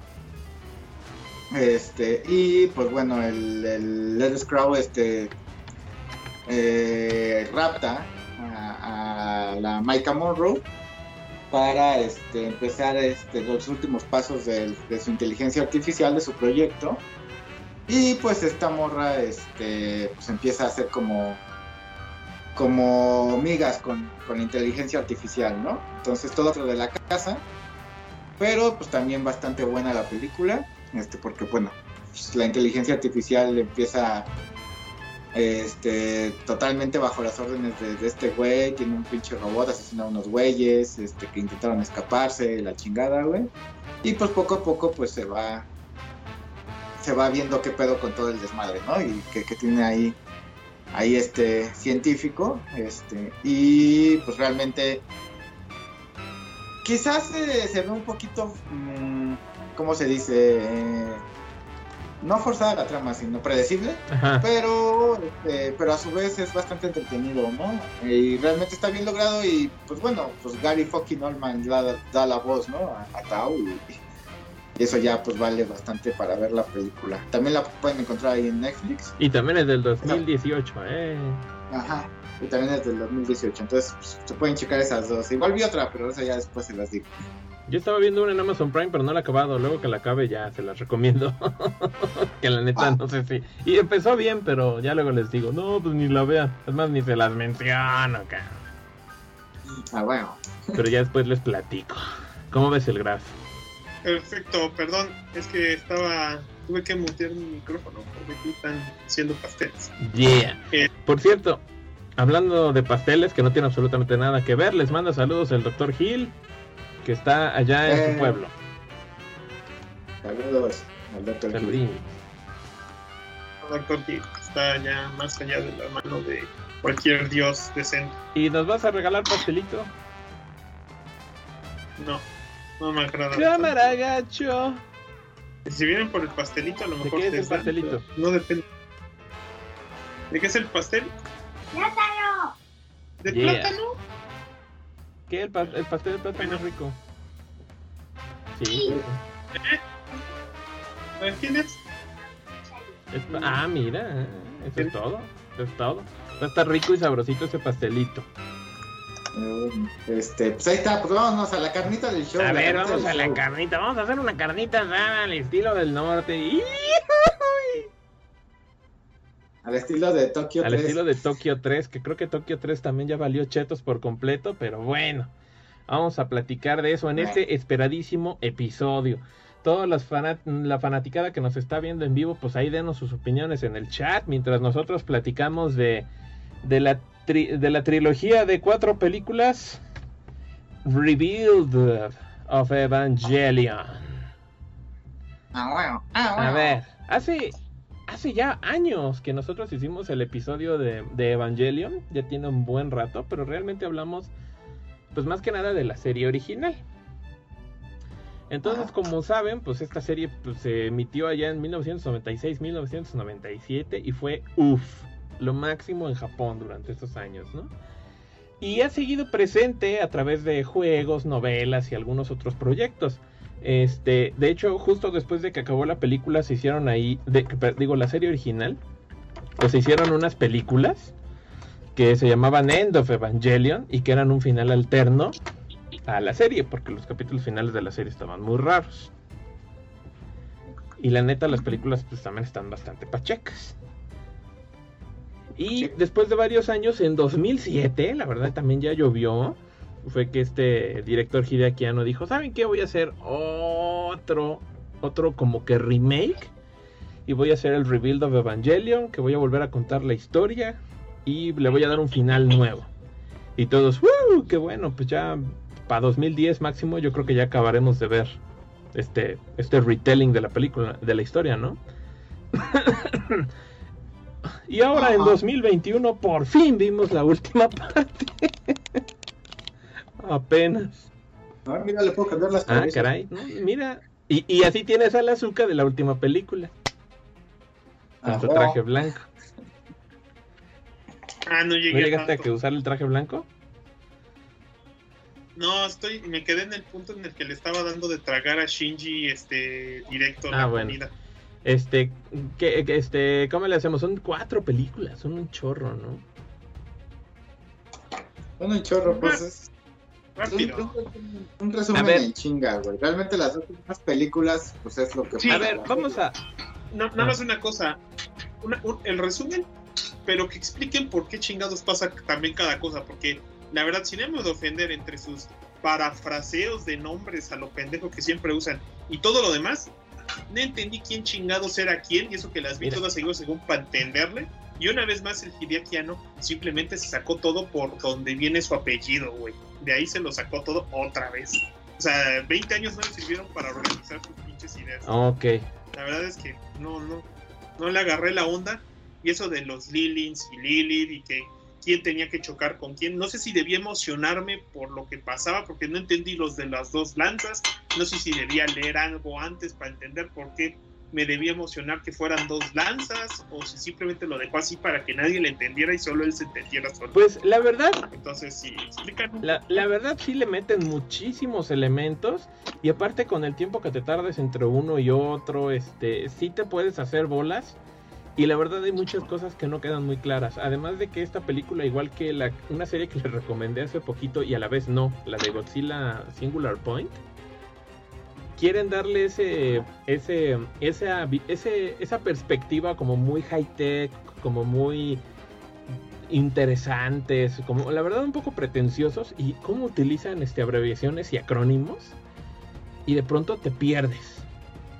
Este, y pues bueno, el, el Let's Crow este, eh, rapta a, la Micah Monroe para este, empezar este, los últimos pasos de, su inteligencia artificial, de su proyecto. Y pues esta morra este, pues empieza a hacer como como migas con, inteligencia artificial, ¿no? Entonces todo dentro de la casa, pero pues también bastante buena la película, este, porque bueno, pues, la inteligencia artificial empieza este, totalmente bajo las órdenes de, este güey, tiene un pinche robot, asesina a unos güeyes, este, que intentaron escaparse, la chingada, güey. Y pues poco a poco pues se va, se va viendo qué pedo con todo el desmadre, ¿no? Y que, tiene ahí, ahí este científico, este, y pues realmente quizás se ve un poquito, mm, ¿cómo se dice? No forzada la trama, sino predecible, pero este, pero a su vez es bastante entretenido, ¿no? Y realmente está bien logrado y pues bueno, pues Gary fucking Oldman da, la voz, ¿no? A, Tao y, eso ya pues vale bastante para ver la película. También la pueden encontrar ahí en Netflix. Y también es del 2018, ¿eh? Ajá. Y también es del 2018, entonces pues, se pueden checar esas dos. Igual vi otra, pero esa ya después se las digo. Yo estaba viendo una en Amazon Prime, pero no la he acabado. Luego que la acabe ya se las recomiendo. <laughs> que la neta ah. no sé si. Y empezó bien, pero ya luego les digo, no, pues ni la vean. Es más, ni se las menciono, acá. Ah, bueno. Pero ya después les platico. ¿Cómo ves el graf? Perfecto, perdón, es que estaba. Tuve que mutear mi micrófono porque aquí están haciendo pasteles. Yeah. Eh, Por cierto, hablando de pasteles que no tiene absolutamente nada que ver, les manda saludos el doctor Gil que está allá en su eh. pueblo. Saludos al doctor Gil. Doctor Gil está allá más allá de la mano de cualquier dios decente. ¿Y nos vas a regalar pastelito? No, no me agrada. Cámara, gacho. Si vienen por el pastelito, a lo mejor ¿De qué es el pastelito? No depende. ¿De qué es el pastel? ¡Plátano! ¿De plátano? ¿Qué? El, el pastel de plátano es rico. Sí. ¿Eh? ¿Quién es? ah, mira, eso es todo. Eso es todo. Va a estar rico y sabrosito ese pastelito. Este, pues ahí está, pues vámonos a la carnita del show. A ver, vamos a la carnita, vamos a hacer una carnita al estilo del norte. <laughs> Al estilo de Tokio 3. Al estilo de Tokio 3, que creo que Tokio 3 también ya valió chetos por completo, pero bueno. Vamos a platicar de eso en este esperadísimo episodio. Toda las la fanaticada que nos está viendo en vivo, pues ahí denos sus opiniones en el chat mientras nosotros platicamos de, de, la, de la trilogía de cuatro películas Revealed of Evangelion. Ah, ah, a ver, hace hace ya años que nosotros hicimos el episodio de, Evangelion, ya tiene un buen rato, pero realmente hablamos, pues más que nada de la serie original. Entonces, como saben, pues esta serie pues, se emitió allá en 1996-1997 y fue uff, lo máximo en Japón durante estos años, ¿no? Y ha seguido presente a través de juegos, novelas y algunos otros proyectos. Este, de hecho, justo después de que acabó la película, se hicieron ahí, digo, la serie original, pues se hicieron unas películas que se llamaban End of Evangelion y que eran un final alterno a la serie, porque los capítulos finales de la serie estaban muy raros. Y la neta, las películas pues también están bastante pachecas. Y después de varios años, en 2007, la verdad también ya llovió fue que este director Hideaki Anno dijo, ¿saben qué? Voy a hacer otro, otro como que remake. Y voy a hacer el Rebuild of Evangelion, que voy a volver a contar la historia. Y le voy a dar un final nuevo. Y todos, ¡uh! ¡Qué bueno! Pues ya para 2010 máximo yo creo que ya acabaremos de ver este, este retelling de la película, de la historia, ¿no? <coughs> y ahora en 2021 por fin vimos la última <laughs> parte. Apenas. Ah, mira, le puedo cambiar las Ah, caray. mira. Y, y, así tienes al azúcar de la última película. Con su traje blanco. Ah, no llegué. ¿No llegaste a, que usar el traje blanco? No, estoy, me quedé en el punto en el que le estaba dando de tragar a Shinji este directo ah, la bueno. comida. Este, que, este, ¿cómo le hacemos? Son cuatro películas, son un chorro, ¿no? Son un chorro, pues un, resumen en chinga, güey. Realmente las últimas películas, pues es lo que... Sí, a ver, vamos a... No, nada más una cosa. el resumen, pero que expliquen por qué chingados pasa también cada cosa. Porque la verdad, sin ánimo de ofender entre sus parafraseos de nombres a lo pendejo que siempre usan y todo lo demás, no entendí quién chingados era quién y eso que las vi todas seguidas según para entenderle. Y una vez más el Hideakiano simplemente se sacó todo por donde viene su apellido, güey. De ahí se lo sacó todo otra vez. O sea, 20 años no le sirvieron para organizar sus pinches ideas. Ok. La verdad es que no, no, no le agarré la onda. Y eso de los Lilins y Lilith y que quién tenía que chocar con quién. No sé si debía emocionarme por lo que pasaba, porque no entendí los de las dos lanzas. No sé si debía leer algo antes para entender por qué me debía emocionar que fueran dos lanzas o si simplemente lo dejó así para que nadie le entendiera y solo él se entendiera solo. Pues la verdad, entonces sí, explícanos. La, la, verdad sí le meten muchísimos elementos y aparte con el tiempo que te tardes entre uno y otro, este, sí te puedes hacer bolas. Y la verdad hay muchas cosas que no quedan muy claras. Además de que esta película, igual que la, una serie que les recomendé hace poquito y a la vez no, la de Godzilla Singular Point, quieren darle ese, ese, esa, ese, esa perspectiva como muy high tech, como muy interesantes, como la verdad un poco pretenciosos y cómo utilizan este abreviaciones y acrónimos y de pronto te pierdes.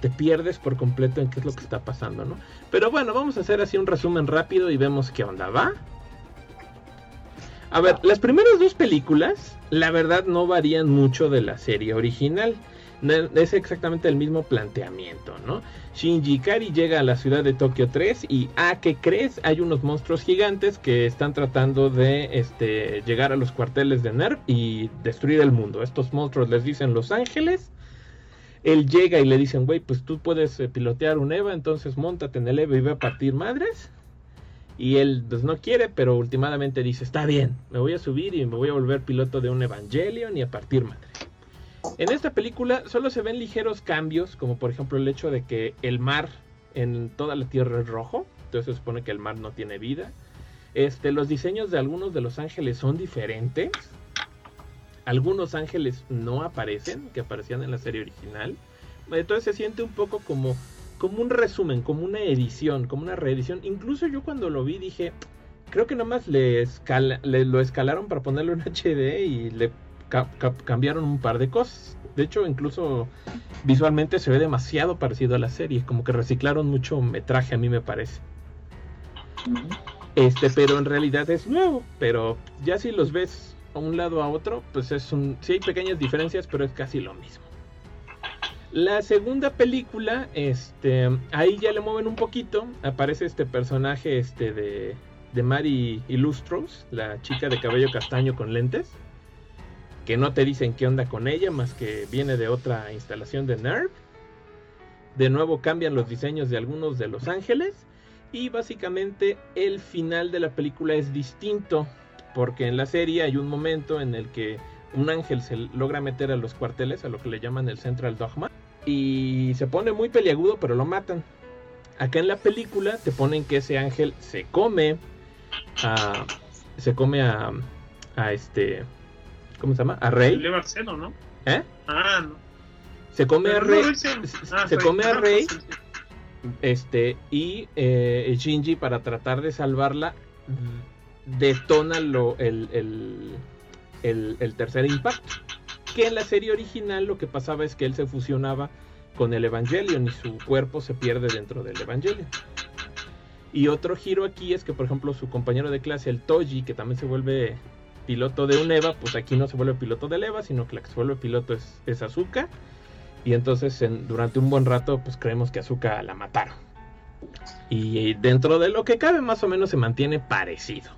Te pierdes por completo en qué es lo que está pasando, ¿no? Pero bueno, vamos a hacer así un resumen rápido y vemos qué onda, ¿va? A ver, las primeras dos películas, la verdad no varían mucho de la serie original es exactamente el mismo planteamiento, ¿no? Shinji Ikari llega a la ciudad de Tokio 3 y, ¿a qué crees? Hay unos monstruos gigantes que están tratando de este, llegar a los cuarteles de NERV y destruir el mundo. Estos monstruos les dicen Los Ángeles. Él llega y le dicen, güey, pues tú puedes eh, pilotear un EVA, entonces montate en el EVA y ve a partir madres. Y él pues no quiere, pero últimamente dice, está bien, me voy a subir y me voy a volver piloto de un Evangelion y a partir madres. En esta película solo se ven ligeros cambios, como por ejemplo el hecho de que el mar en toda la Tierra es rojo, entonces se supone que el mar no tiene vida. Este, los diseños de algunos de los ángeles son diferentes. Algunos ángeles no aparecen, que aparecían en la serie original. Entonces se siente un poco como, como un resumen, como una edición, como una reedición. Incluso yo cuando lo vi dije, creo que nomás le, le lo escalaron para ponerlo en <laughs> HD y le cambiaron un par de cosas. De hecho, incluso visualmente se ve demasiado parecido a la serie, como que reciclaron mucho metraje a mí me parece. Este, pero en realidad es nuevo, pero ya si los ves a un lado a otro, pues es un sí hay pequeñas diferencias, pero es casi lo mismo. La segunda película, este, ahí ya le mueven un poquito, aparece este personaje este de de Mari Illustros, la chica de cabello castaño con lentes que no te dicen qué onda con ella, más que viene de otra instalación de NERV. De nuevo cambian los diseños de algunos de los ángeles y básicamente el final de la película es distinto porque en la serie hay un momento en el que un ángel se logra meter a los cuarteles, a lo que le llaman el Central Dogma, y se pone muy peliagudo, pero lo matan. Acá en la película te ponen que ese ángel se come a. se come a. a este. ¿Cómo se llama? A Rey. ¿no? ¿Eh? Ah, no. Se come a Rey. se, come a Rey. Este, y eh, Shinji, para tratar de salvarla, detona lo, el, el, el, tercer impacto. Que en la serie original lo que pasaba es que él se fusionaba con el Evangelion y su cuerpo se pierde dentro del Evangelion. Y otro giro aquí es que, por ejemplo, su compañero de clase, el Toji, que también se vuelve piloto de un EVA, pues aquí no se vuelve piloto del EVA, sino que la que se vuelve piloto es, es Azuka. Y entonces durante un buen rato pues creemos que Azuka la mataron. Y dentro de lo que cabe más o menos se mantiene parecido.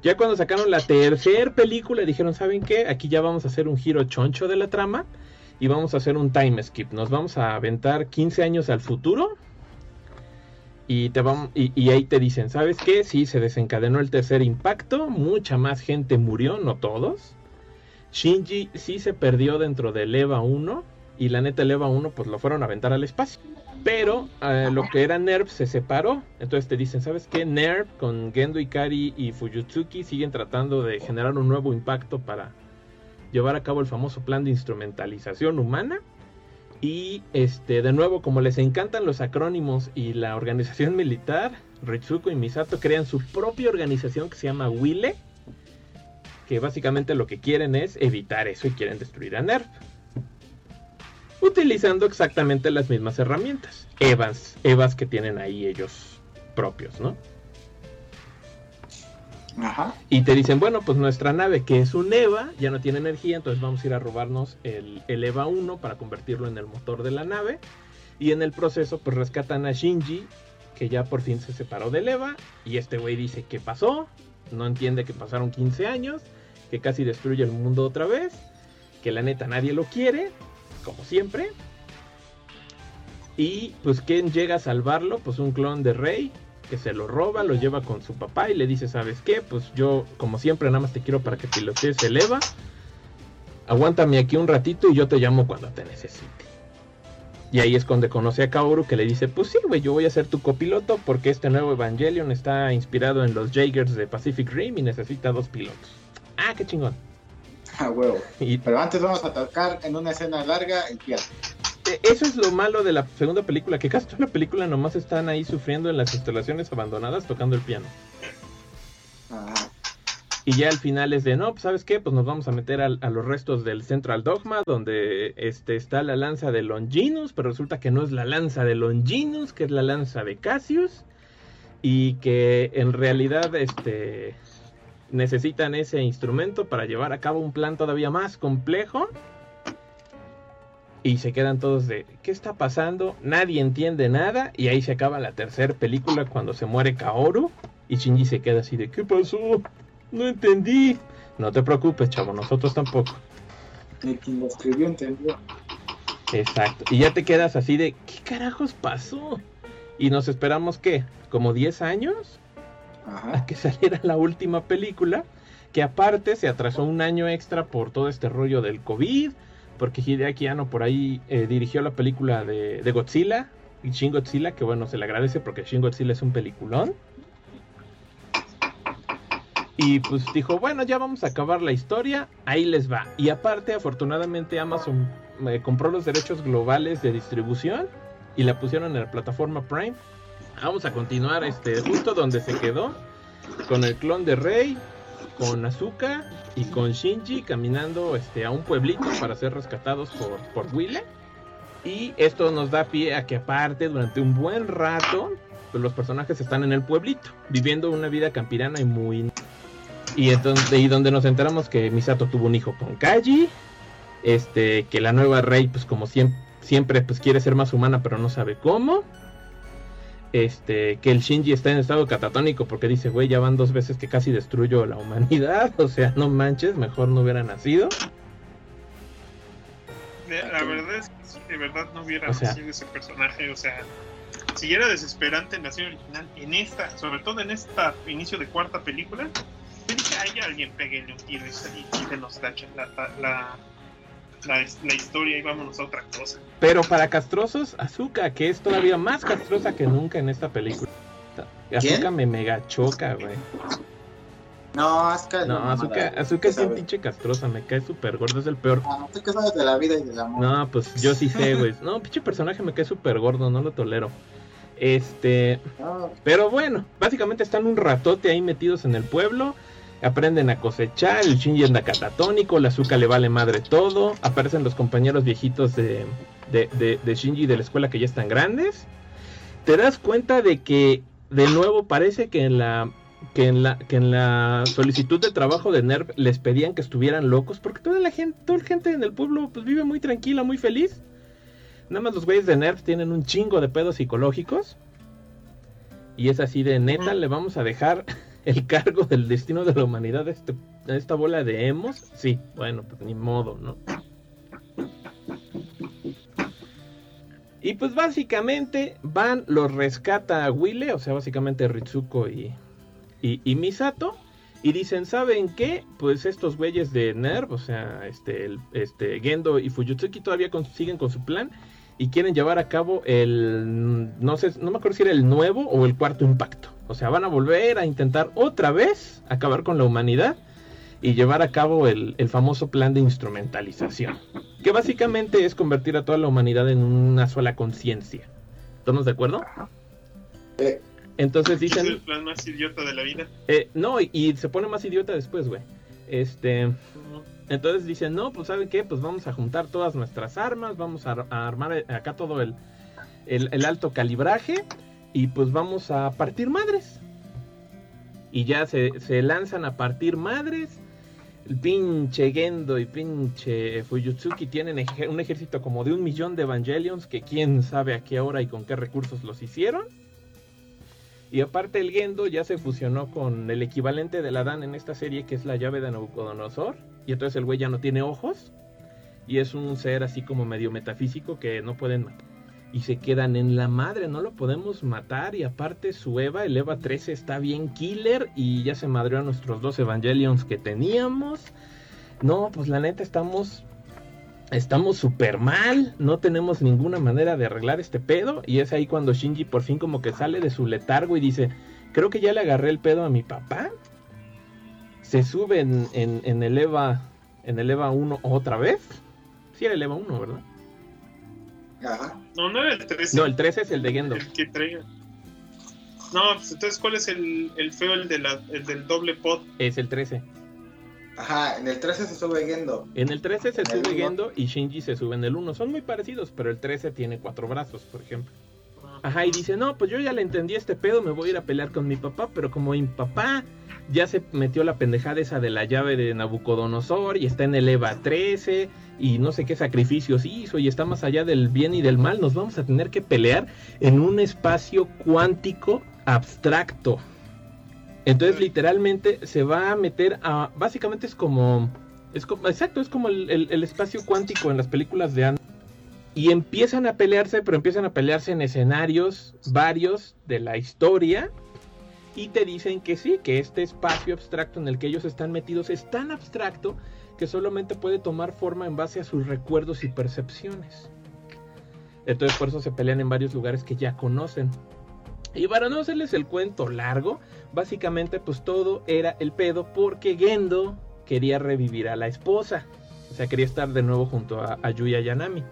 Ya cuando sacaron la tercera película dijeron, ¿saben qué? Aquí ya vamos a hacer un giro choncho de la trama y vamos a hacer un time skip. Nos vamos a aventar 15 años al futuro y, te van, y, ahí te dicen, ¿sabes qué? Sí, se desencadenó el tercer impacto, mucha más gente murió, no todos. Shinji sí se perdió dentro del EVA 1 y la neta el EVA 1 pues lo fueron a aventar al espacio. Pero eh, lo que era NERV se separó. Entonces te dicen, ¿sabes qué? NERV con Gendo Ikari y Fujitsuki siguen tratando de generar un nuevo impacto para llevar a cabo el famoso plan de instrumentalización humana. Y este, de nuevo, como les encantan los acrónimos y la organización militar, Ritsuko y Misato crean su propia organización que se llama Wile, que básicamente lo que quieren es evitar eso y quieren destruir a NERV. Utilizando exactamente las mismas herramientas. Evas, Evas que tienen ahí ellos propios, ¿no? Y te dicen, bueno, pues nuestra nave, que es un EVA, ya no tiene energía, entonces vamos a ir a robarnos el, el EVA 1 para convertirlo en el motor de la nave. Y en el proceso, pues rescatan a Shinji, que ya por fin se separó del EVA. Y este güey dice, ¿qué pasó? No entiende que pasaron 15 años, que casi destruye el mundo otra vez, que la neta nadie lo quiere, como siempre. Y pues, ¿quién llega a salvarlo? Pues un clon de Rey, que se lo roba, lo lleva con su papá y le dice, ¿sabes qué? Pues yo, como siempre, nada más te quiero para que pilotees el EVA. Aguántame aquí un ratito y yo te llamo cuando te necesite. Y ahí es cuando conoce a Kaoru que le dice, pues sí, güey, yo voy a ser tu copiloto porque este nuevo Evangelion está inspirado en los Jaegers de Pacific Rim y necesita dos pilotos. Ah, qué chingón. Ah, huevo. Pero antes vamos a tocar en una escena larga el piano. Eso es lo malo de la segunda película, que casi toda la película nomás están ahí sufriendo en las instalaciones abandonadas tocando el piano. Y ya al final es de, no, pues sabes qué, pues nos vamos a meter a, los restos del Central Dogma, donde este, está la lanza de Longinus, pero resulta que no es la lanza de Longinus, que es la lanza de Cassius, y que en realidad este, necesitan ese instrumento para llevar a cabo un plan todavía más complejo. Y se quedan todos de, ¿qué está pasando? Nadie entiende nada. Y ahí se acaba la tercera película cuando se muere Kaoru. Y Shinji se queda así de, ¿qué pasó? No entendí. No te preocupes, chavo, nosotros tampoco. Ni quien lo escribió entendió. Exacto. Y ya te quedas así de, ¿qué carajos pasó? Y nos esperamos, ¿qué? ¿Como 10 años? A que saliera la última película. Que aparte se atrasó un año extra por todo este rollo del COVID. Porque Hideaki Anno por ahí eh, dirigió la película de, Godzilla. Y Shin Godzilla, que bueno, se le agradece porque Shin Godzilla es un peliculón. Y pues dijo, bueno, ya vamos a acabar la historia, ahí les va. Y aparte, afortunadamente Amazon me compró los derechos globales de distribución y la pusieron en la plataforma Prime. Vamos a continuar este justo donde se quedó con el clon de Rey, con Azuka y con Shinji caminando este a un pueblito para ser rescatados por por Wille. Y esto nos da pie a que aparte durante un buen rato pues los personajes están en el pueblito, viviendo una vida campirana y muy y entonces y donde nos enteramos que Misato tuvo un hijo con Kaji, este, que la nueva Rey, pues como siempre, siempre pues quiere ser más humana, pero no sabe cómo. Este, que el Shinji está en estado catatónico porque dice, güey, ya van dos veces que casi destruyo la humanidad, <laughs> o sea, no manches, mejor no hubiera nacido. La verdad es que de verdad no hubiera nacido ese personaje, o sea, si era desesperante en la serie original, en esta, sobre todo en esta inicio de cuarta película, hay alguien peguenle un tiro y se nos la, la, la, historia y vámonos a otra cosa. Pero para castrosos, Azuka, que es todavía más castrosa que nunca en esta película. Azuka me mega choca, güey. No, Azuka no, Azuka, Azuka es un pinche castrosa, me cae súper gordo, es el peor. No, tú que sabes de la vida y del amor. No, pues yo sí sé, güey. No, pinche personaje me cae súper gordo, no lo tolero. Este. Pero bueno, básicamente están un ratote ahí metidos en el pueblo aprenden a cosechar, el Shinji anda catatónico, la azúcar le vale madre todo, aparecen los compañeros viejitos de, de, de, Shinji de la escuela que ya están grandes, te das cuenta de que de nuevo parece que en la que en la que en la solicitud de trabajo de NERV les pedían que estuvieran locos porque toda la gente toda la gente en el pueblo pues vive muy tranquila muy feliz. Nada más los güeyes de NERV tienen un chingo de pedos psicológicos. Y es así de neta le vamos a dejar el cargo del destino de la humanidad a, este, esta bola de hemos, sí, bueno, pues ni modo, ¿no? Y pues básicamente van, los rescata a Wille, o sea, básicamente Ritsuko y, y, Misato. Y dicen, ¿saben qué? Pues estos güeyes de NERV, o sea, este, este Gendo y Fujitsuki todavía siguen con su plan y quieren llevar a cabo el, no sé, no me acuerdo si era el nuevo o el cuarto impacto. O sea, van a volver a intentar otra vez acabar con la humanidad y llevar a cabo el, famoso plan de instrumentalización. Que básicamente es convertir a toda la humanidad en una sola conciencia. ¿Estamos de acuerdo? Eh. Entonces dicen... ¿Es el plan más idiota de la vida? Eh, no, y, se pone más idiota después, güey. Este... Entonces dicen, no, pues ¿saben qué? Pues vamos a juntar todas nuestras armas, vamos a, armar acá todo el, el alto calibraje y pues vamos a partir madres. Y ya se, se lanzan a partir madres. El pinche Gendo y pinche Fuyutsuki tienen un ejército como de un millón de Evangelions que quién sabe a qué hora y con qué recursos los hicieron. Y aparte el Gendo ya se fusionó con el equivalente de la Dan en esta serie que es la llave de Nabucodonosor. Y entonces el güey ya no tiene ojos. Y es un ser así como medio metafísico que no pueden y se quedan en la madre, no lo podemos matar y aparte su Eva, el Eva 13 está bien killer y ya se madreó a nuestros dos Evangelions que teníamos. No, pues la neta estamos estamos súper mal, no tenemos ninguna manera de arreglar este pedo y es ahí cuando Shinji por fin como que sale de su letargo y dice, creo que ya le agarré el pedo a mi papá. Se sube en, el Eva en el Eva 1 otra vez. Sí el Eva 1, ¿verdad? No, no era el 13. No, el 13 es el de Gendo. El que trae. No, pues entonces, ¿cuál es el, el feo, el, de la, el del doble pot? Es el 13. Ajá, en el 13 se sube Gendo. En el 13 se sube Gendo y Shinji se sube en el 1. Son muy parecidos, pero el 13 tiene cuatro brazos, por ejemplo. Ajá, y dice, no, pues yo ya le entendí este pedo, me voy a ir a pelear con mi papá, pero como mi papá ya se metió la pendejada esa de la llave de Nabucodonosor y está en el EVA 13 y no sé qué sacrificios hizo y está más allá del bien y del mal, nos vamos a tener que pelear en un espacio cuántico abstracto. Entonces literalmente se va a meter a... Básicamente es como... Es como exacto, es como el, espacio cuántico en las películas de Ant y empiezan a pelearse, pero empiezan a pelearse en escenarios varios de la historia y te dicen que sí, que este espacio abstracto en el que ellos están metidos es tan abstracto que solamente puede tomar forma en base a sus recuerdos y percepciones. Entonces por eso se pelean en varios lugares que ya conocen. Y para no hacerles el cuento largo, básicamente pues todo era el pedo porque Gendo quería revivir a la esposa. O sea, quería estar de nuevo junto a, a Yuya Yanami.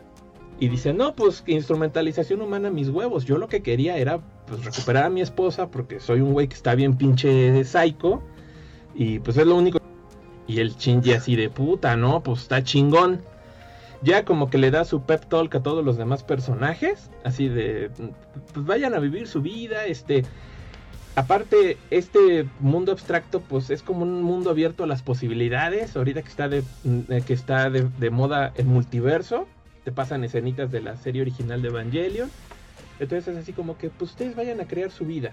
Y dice, no, pues instrumentalización humana mis huevos. Yo lo que quería era pues, recuperar a mi esposa porque soy un güey que está bien pinche psycho. Y pues es lo único. Y el chingy así de puta, ¿no? Pues está chingón. Ya como que le da su pep talk a todos los demás personajes. Así de, pues vayan a vivir su vida. Este, aparte, este mundo abstracto, pues es como un mundo abierto a las posibilidades. Ahorita que está de, que está de moda el multiverso te pasan escenitas de la serie original de Evangelion. Entonces es así como que pues ustedes vayan a crear su vida.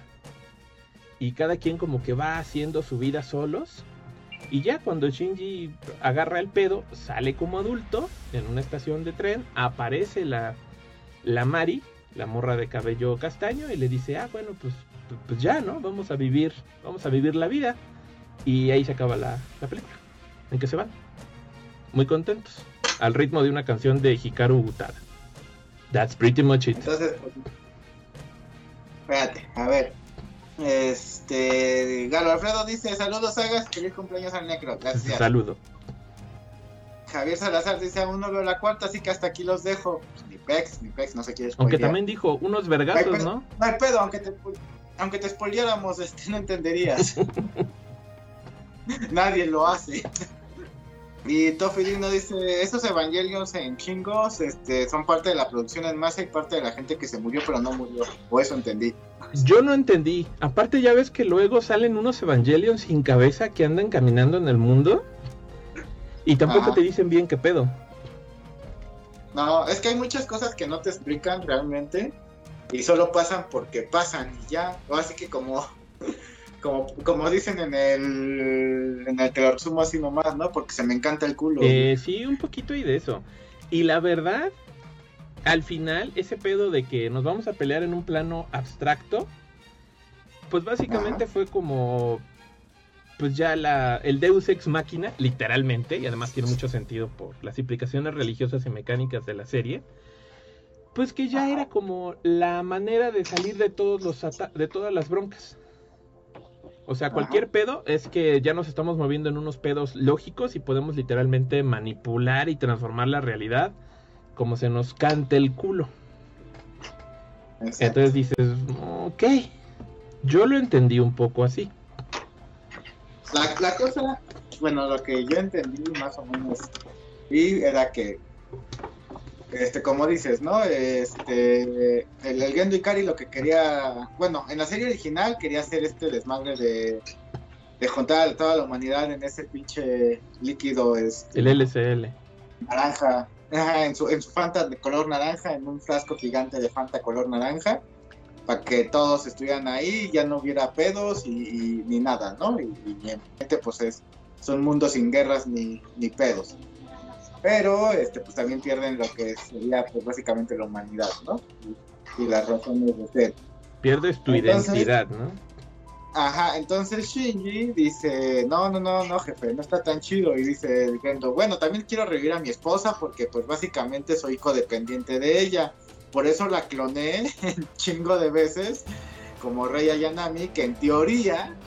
Y cada quien como que va haciendo su vida solos. Y ya cuando Shinji agarra el pedo, sale como adulto en una estación de tren, aparece la, la Mari, la morra de cabello castaño, y le dice, ah, bueno, pues, pues ya, ¿no? Vamos a vivir, vamos a vivir la vida. Y ahí se acaba la, la película. En que se van. Muy contentos al ritmo de una canción de Hikaru Utada. That's pretty much it. Entonces, espérate, a ver. Este, Galo Alfredo dice, saludos Sagas, feliz cumpleaños al Necro, gracias. <laughs> Saludo. Javier Salazar dice, aún no veo la cuarta, así que hasta aquí los dejo. Ni pex, ni pex, no sé quiere Aunque también dijo unos vergazos, ¿no? No hay pedo, aunque te, aunque te spoileáramos, este, no entenderías. <laughs> Nadie lo hace. Y Toffee Dino dice, estos evangelios en chingos este, son parte de la producción en masa y parte de la gente que se murió pero no murió. O eso entendí. Yo no entendí. Aparte ya ves que luego salen unos evangelios sin cabeza que andan caminando en el mundo. Y tampoco te dicen bien qué pedo. No, es que hay muchas cosas que no te explican realmente. Y solo pasan porque pasan y ya. O así que como como, dicen en el, en el te lo resumo así nomás, ¿no? Porque se me encanta el culo. Eh, sí, un poquito y de eso. Y la verdad, al final, ese pedo de que nos vamos a pelear en un plano abstracto, pues básicamente fue como, pues ya la, el Deus Ex Máquina, literalmente, y además tiene mucho sentido por las implicaciones religiosas y mecánicas de la serie. Pues que ya era como la manera de salir de todos los de todas las broncas. O sea, cualquier pedo es que ya nos estamos moviendo en unos pedos lógicos y podemos literalmente manipular y transformar la realidad como se nos cante el culo. Entonces dices, ok, yo lo entendí un poco así. La, la cosa, bueno, lo que yo entendí más o menos y era que este, como dices, ¿no? Este, el, el Gendo Ikari lo que quería, bueno, en la serie original quería hacer este desmadre de, de juntar a toda la humanidad en ese pinche líquido, este, el LCL. Naranja, en su, en su Fanta de color naranja, en un frasco gigante de Fanta color naranja, para que todos estuvieran ahí, ya no hubiera pedos y, ni nada, ¿no? Y, y, pues es, son mundos sin guerras ni, ni pedos pero este pues también pierden lo que sería pues básicamente la humanidad, ¿no? Y, las razones de ser. Pierdes tu identidad, ¿no? Ajá, entonces Shinji dice, no, no, no, no, jefe, no está tan chido. Y dice el Gendo, bueno, también quiero revivir a mi esposa porque pues básicamente soy hijo dependiente de ella. Por eso la cloné <laughs> un chingo de veces como Rey Ayanami, que en teoría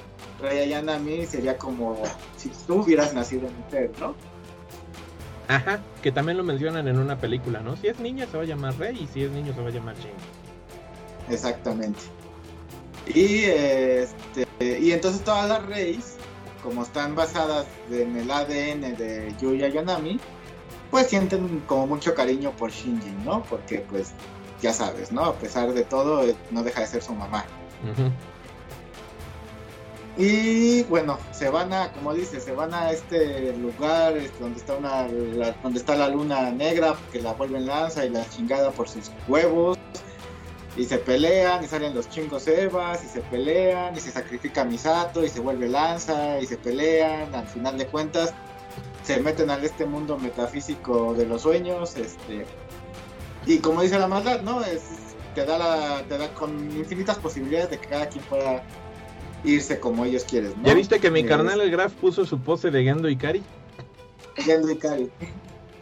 Rey Ayanami sería como si tú hubieras nacido mujer, ¿no? Ajá, que también lo mencionan en una película, ¿no? Si es niña se va a llamar Rey y si es niño se va a llamar Shinji. Exactamente. Y este y entonces todas las Reis, como están basadas en el ADN de Yuya Yanami, pues sienten como mucho cariño por Shinji, ¿no? Porque pues ya sabes, ¿no? A pesar de todo, no deja de ser su mamá. Y bueno, se van a, como dice, se van a este lugar este, donde está una donde está la luna negra, que la vuelven lanza y la chingada por sus huevos. Y se pelean y salen los chingos Evas y se pelean y se sacrifica Misato y se vuelve lanza y se pelean. Al final de cuentas se meten al este mundo metafísico de los sueños, este y como dice la maldad, ¿no? Es, te da la, te da con infinitas posibilidades de que cada quien pueda irse como ellos quieren. ¿Ya viste que mi carnal el Graf puso su pose de Gendo Ikari? Gendo Ikari.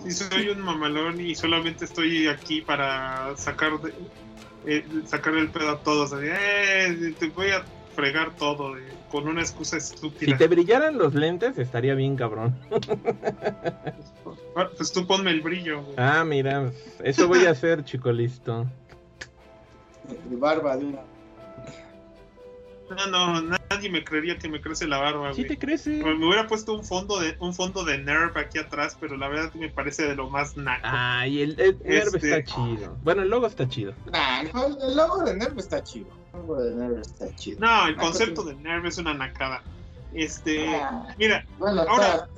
Y soy un mamalón y solamente estoy aquí para sacar eh, sacar el pedo a todos. Eh, te voy a fregar todo con una excusa estúpida. Si te brillaran los lentes estaría bien cabrón. pues tú ponme el brillo. Ah, mira, eso voy a hacer, chico, listo. Mi barba de una no, no, nadie me creería que me crece la barba. Sí te crece. Me hubiera puesto un fondo de un fondo de Nerf aquí atrás, pero la verdad me parece de lo más naco. Ay, el, el Nerf está este, chido. Bueno, el logo está chido. Nah, el logo de Nerf está chido. El logo de Nerf está chido. No, el concepto de Nerf es una nacada. Este, ah, mira, bueno, ahora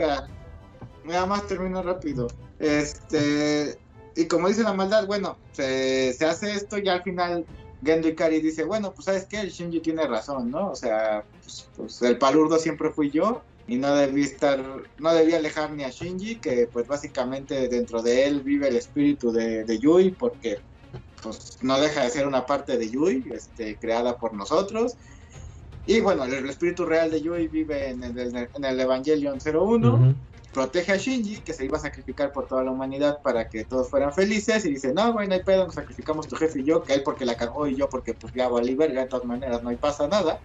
nada más termino rápido. Este, y como dice la maldad, bueno, se, se hace esto y al final Gendo Ikari dice, bueno, pues sabes qué, el Shinji tiene razón, ¿no? O sea, pues, pues, el palurdo siempre fui yo y no debí estar, no debí alejar ni a Shinji, que pues básicamente dentro de él vive el espíritu de, Yui, porque pues no deja de ser una parte de Yui, este, creada por nosotros. Y bueno, el, espíritu real de Yui vive en el, en el Evangelion 01 protege a Shinji, que se iba a sacrificar por toda la humanidad para que todos fueran felices, y dice, no, güey, no hay pedo, nos sacrificamos tu jefe y yo, que él porque la cagó y yo porque pues ya valí verga, de todas maneras no hay pasa nada.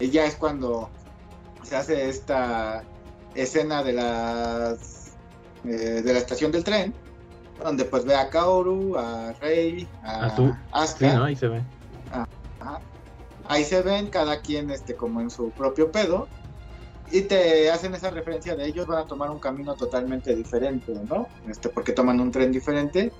Y ya es cuando se hace esta escena de las eh, de la estación del tren, donde pues ve a Kaoru, a Rei, a, Asuka. ahí se ve. ahí se ven cada quien este como en su propio pedo y te hacen esa referencia de ellos van a tomar un camino totalmente diferente, ¿no? Este, porque toman un tren diferente.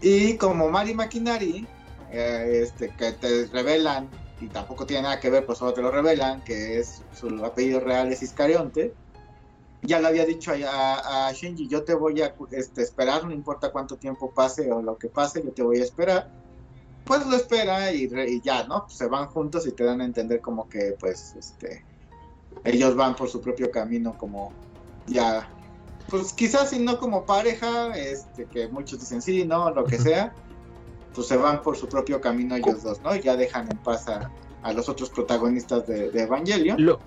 Y como Mari Makinari, eh, este, que te revelan, y tampoco tiene nada que ver, pues solo te lo revelan, que es su apellido real es Iscarionte, ya le había dicho a, a, Shinji, yo te voy a este, esperar, no importa cuánto tiempo pase o lo que pase, yo te voy a esperar. Pues lo espera y, y ya, ¿no? Pues se van juntos y te dan a entender como que, pues, este, ellos van por su propio camino como ya, pues quizás si no como pareja, este, que muchos dicen sí, no, lo que sea, pues se van por su propio camino ellos dos, ¿no? Y ya dejan en paz a, los otros protagonistas de, de Evangelion.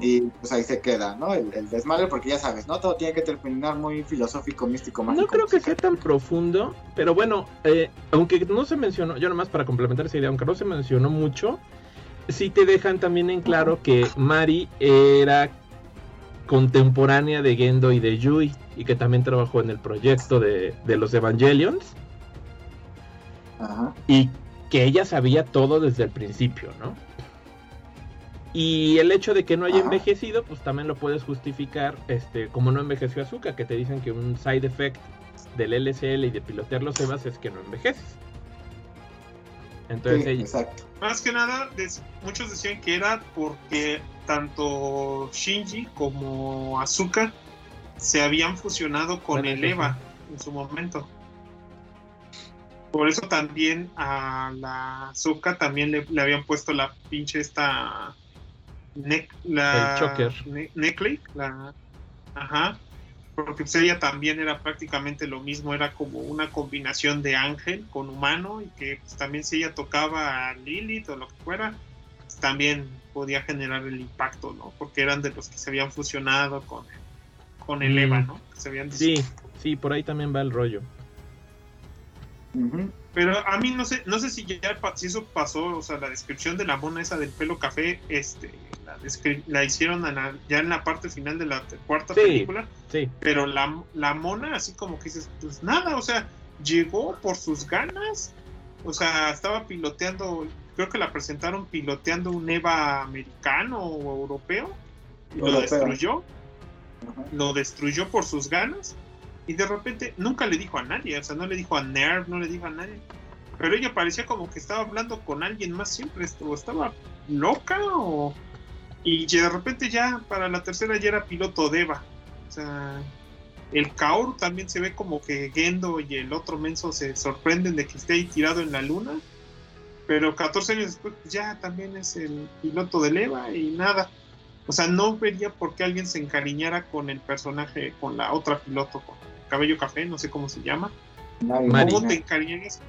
Y pues ahí se queda, ¿no? El, desmadre, porque ya sabes, ¿no? Todo tiene que terminar muy filosófico, místico, mágico. No creo que sea tan profundo, pero bueno, eh, aunque no se mencionó, yo nomás para complementar esa idea, aunque no se mencionó mucho, sí te dejan también en claro que Mari era contemporánea de Gendo y de Yui y que también trabajó en el proyecto de, los Evangelions. Y que ella sabía todo desde el principio, ¿no? Y el hecho de que no haya envejecido, pues también lo puedes justificar, este, como no envejeció Azuka, que te dicen que un side effect del LCL y de pilotear los EVAs es que no envejeces. Entonces, exacto. Más que nada, muchos decían que era porque tanto Shinji como Azuka se habían fusionado con el EVA en su momento. Por eso también a la Azuka también le, habían puesto la pinche esta la el choker. la ajá, porque pues ella también era prácticamente lo mismo, era como una combinación de ángel con humano y que pues, también si ella tocaba a Lilith o lo que fuera, pues, también podía generar el impacto, ¿no? Porque eran de los que se habían fusionado con con el Eva, mm. ¿no? se habían sí, sí, por ahí también va el rollo. Pero a mí no sé, no sé si ya si eso pasó, o sea, la descripción de la mona esa del pelo café, este, la, hicieron ya en la parte final de la cuarta película. Sí. Pero la, la mona, así como que dices, pues nada, o sea, llegó por sus ganas, o sea, estaba piloteando, creo que la presentaron piloteando un EVA americano o europeo, y lo destruyó lo destruyó por sus ganas y de repente nunca le dijo a nadie, o sea, no le dijo a Nerv, no le dijo a nadie. Pero ella parecía como que estaba hablando con alguien más siempre, o estaba loca o... Y de repente ya para la tercera ya era piloto de Eva. O sea, el Kaoru también se ve como que Gendo y el otro menso se sorprenden de que esté ahí tirado en la luna. Pero 14 años después pues, ya también es el piloto de Eva y nada. O sea, no vería por qué alguien se encariñara con el personaje, con la otra piloto, con cabello café, no sé cómo se llama. ¿Cómo te encariñarías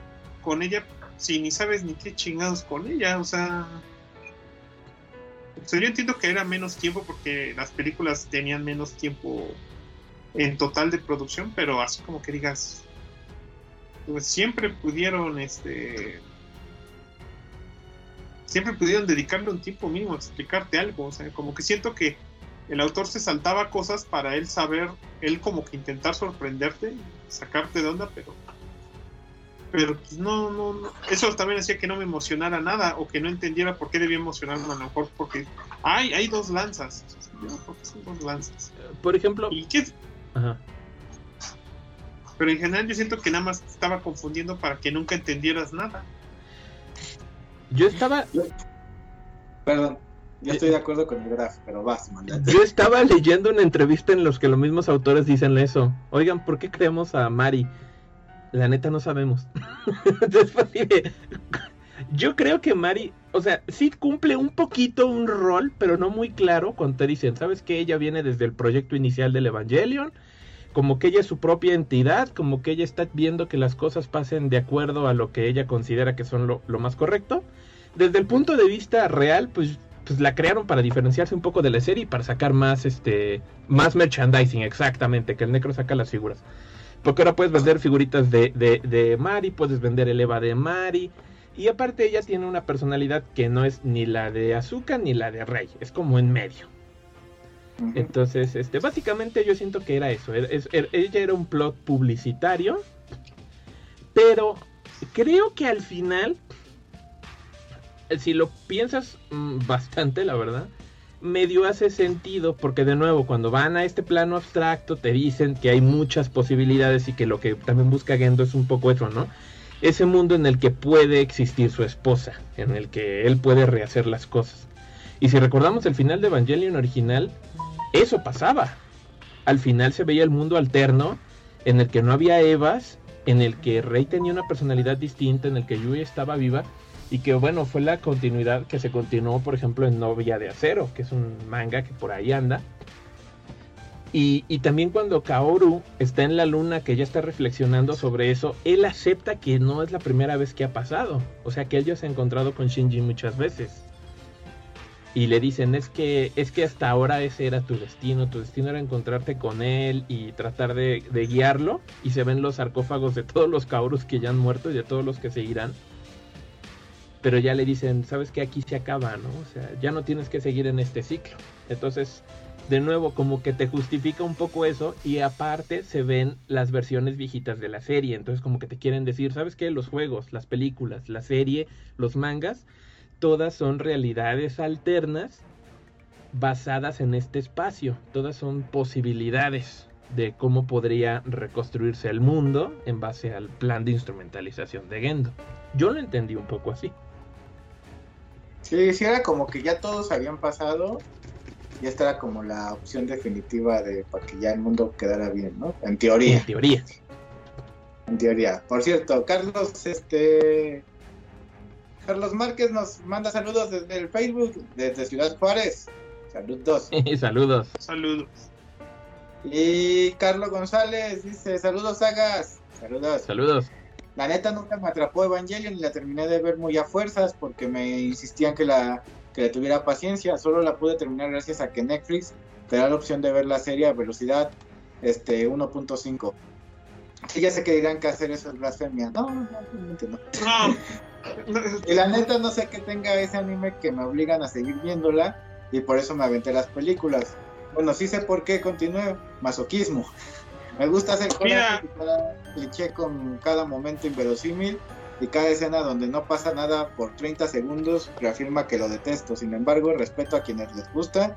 con ella si ni sabes ni qué chingados con ella? O sea, o yo entiendo que era menos tiempo porque las películas tenían menos tiempo en total de producción, pero así como que digas, pues siempre pudieron este siempre pudieron dedicarle un tiempo mínimo a explicarte algo. O sea, como que siento que el autor se saltaba cosas para él saber, él como que intentar sorprenderte, sacarte de onda, pero pero pues no, no, no, eso también hacía que no me emocionara nada o que no entendiera por qué debía emocionarme a lo mejor porque hay, hay dos lanzas. ¿Por qué son dos lanzas? Por ejemplo. ¿Y qué? Ajá. Pero en general yo siento que nada más estaba confundiendo para que nunca entendieras nada. Yo estaba. Perdón, yo estoy de acuerdo con el graf, pero vas, Yo estaba leyendo una entrevista en los que los mismos autores dicen eso. Oigan, ¿por qué creemos a Mari? La neta no sabemos. <laughs> yo creo que Mari, o sea, sí cumple un poquito un rol, pero no muy claro cuando te dicen, ¿sabes que ella viene desde el proyecto inicial del Evangelion? como que ella es su propia entidad, como que ella está viendo que las cosas pasen de acuerdo a lo que ella considera que son lo, más correcto. Desde el punto de vista real, pues, pues la crearon para diferenciarse un poco de la serie y para sacar más, este, más merchandising, exactamente, que el Necro saca las figuras. Porque ahora puedes vender figuritas de, de, de Mari, puedes vender el Eva de Mari. Y aparte ella tiene una personalidad que no es ni la de Azúcar ni la de Rey, es como en medio. Entonces, este, básicamente yo siento que era eso. ella era un plot publicitario. Pero creo que al final, si lo piensas mm, bastante, la verdad, medio hace sentido. Porque de nuevo, cuando van a este plano abstracto, te dicen que hay muchas posibilidades y que lo que también busca Gendo es un poco eso, ¿no? Ese mundo en el que puede existir su esposa, en el que él puede rehacer las cosas. Y si recordamos el final de Evangelion original, eso pasaba. Al final se veía el mundo alterno en el que no había Evas, en el que Rey tenía una personalidad distinta, en el que Yui estaba viva y que bueno, fue la continuidad que se continuó, por ejemplo, en Novia de Acero, que es un manga que por ahí anda. Y, y, también cuando Kaoru está en la luna, que ya está reflexionando sobre eso, él acepta que no es la primera vez que ha pasado. O sea que él ya se ha encontrado con Shinji muchas veces y le dicen es que es que hasta ahora ese era tu destino, tu destino era encontrarte con él y tratar de, guiarlo y se ven los sarcófagos de todos los cabros que ya han muerto y de todos los que seguirán. Pero ya le dicen, sabes que aquí se acaba, ¿no? O sea, ya no tienes que seguir en este ciclo. Entonces, de nuevo, como que te justifica un poco eso y aparte se ven las versiones viejitas de la serie. Entonces, como que te quieren decir, ¿sabes qué? Los juegos, las películas, la serie, los mangas todas son realidades alternas basadas en este espacio, todas son posibilidades. de cómo podría reconstruirse el mundo en base al plan de instrumentalización de Gendo. Yo lo entendí un poco así. Sí, sí era como que ya todos habían pasado y esta era como la opción definitiva de para que ya el mundo quedara bien, ¿no? En teoría. En teoría. En teoría. Por cierto, Carlos, este Carlos Márquez nos manda saludos desde el Facebook, desde Ciudad Juárez. Saludos. <laughs> saludos. Saludos. Y Carlos González dice, saludos Sagas. Saludos. Saludos. La neta nunca me atrapó Evangelion y la terminé de ver muy a fuerzas porque me insistían que la que le tuviera paciencia. Solo la pude terminar gracias a que Netflix te da la opción de ver la serie a velocidad este 1.5. Sí, ya sé que dirán que hacer eso es blasfemia. No, no, no. no. y la neta no sé que tenga ese anime que me obligan a seguir viéndola y por eso me aventé las películas. Bueno, sí sé por qué continué. Masoquismo. Me gusta hacer cosas cliché con cada momento inverosímil y cada escena donde no pasa nada por 30 segundos reafirma que lo detesto. Sin embargo, respeto a quienes les gusta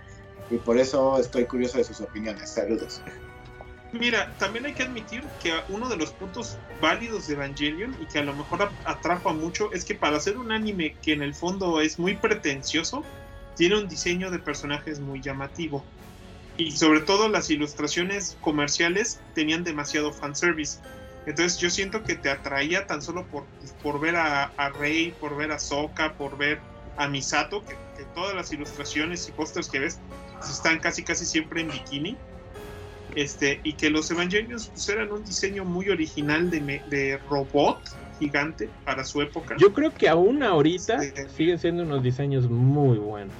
y por eso estoy curioso de sus opiniones. Saludos. Mira, también hay que admitir que uno de los puntos válidos de Evangelion y que a lo mejor atrapa mucho es que para hacer un anime que en el fondo es muy pretencioso, tiene un diseño de personajes muy llamativo. Y sobre todo las ilustraciones comerciales tenían demasiado fanservice. Entonces yo siento que te atraía tan solo por, por ver a, Rey, por ver a Sokka, por ver a Misato, que, todas las ilustraciones y pósters que ves están casi casi siempre en bikini. Este, y que los Evangelions pues, eran un diseño muy original de, de robot gigante para su época. Yo creo que aún ahorita siguen siendo unos diseños muy buenos.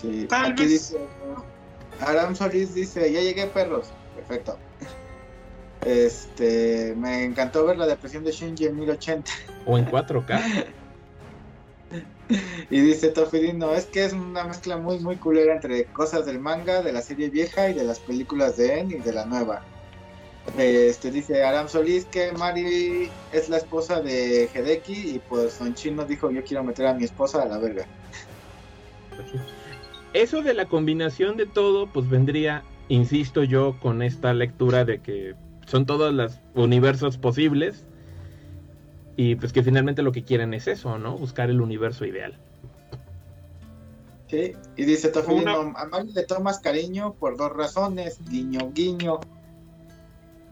Sí, aquí dice Aram Solís dice, ya llegué perros. Perfecto. Este, me encantó ver la depresión de Shinji en 1080. O en 4K. <laughs> y dice Tofidino, es que es una mezcla muy muy culera entre cosas del manga, de la serie vieja y de las películas de En y de la nueva. Este dice Aram Solís que Mari es la esposa de Hideki y pues Son Chino dijo yo quiero meter a mi esposa a la verga. Eso de la combinación de todo pues vendría, insisto yo, con esta lectura de que son todos los universos posibles y pues que finalmente lo que quieren es eso, ¿no? Buscar el universo ideal. Sí, y dice a Mari le tomas cariño por dos razones, guiño, guiño.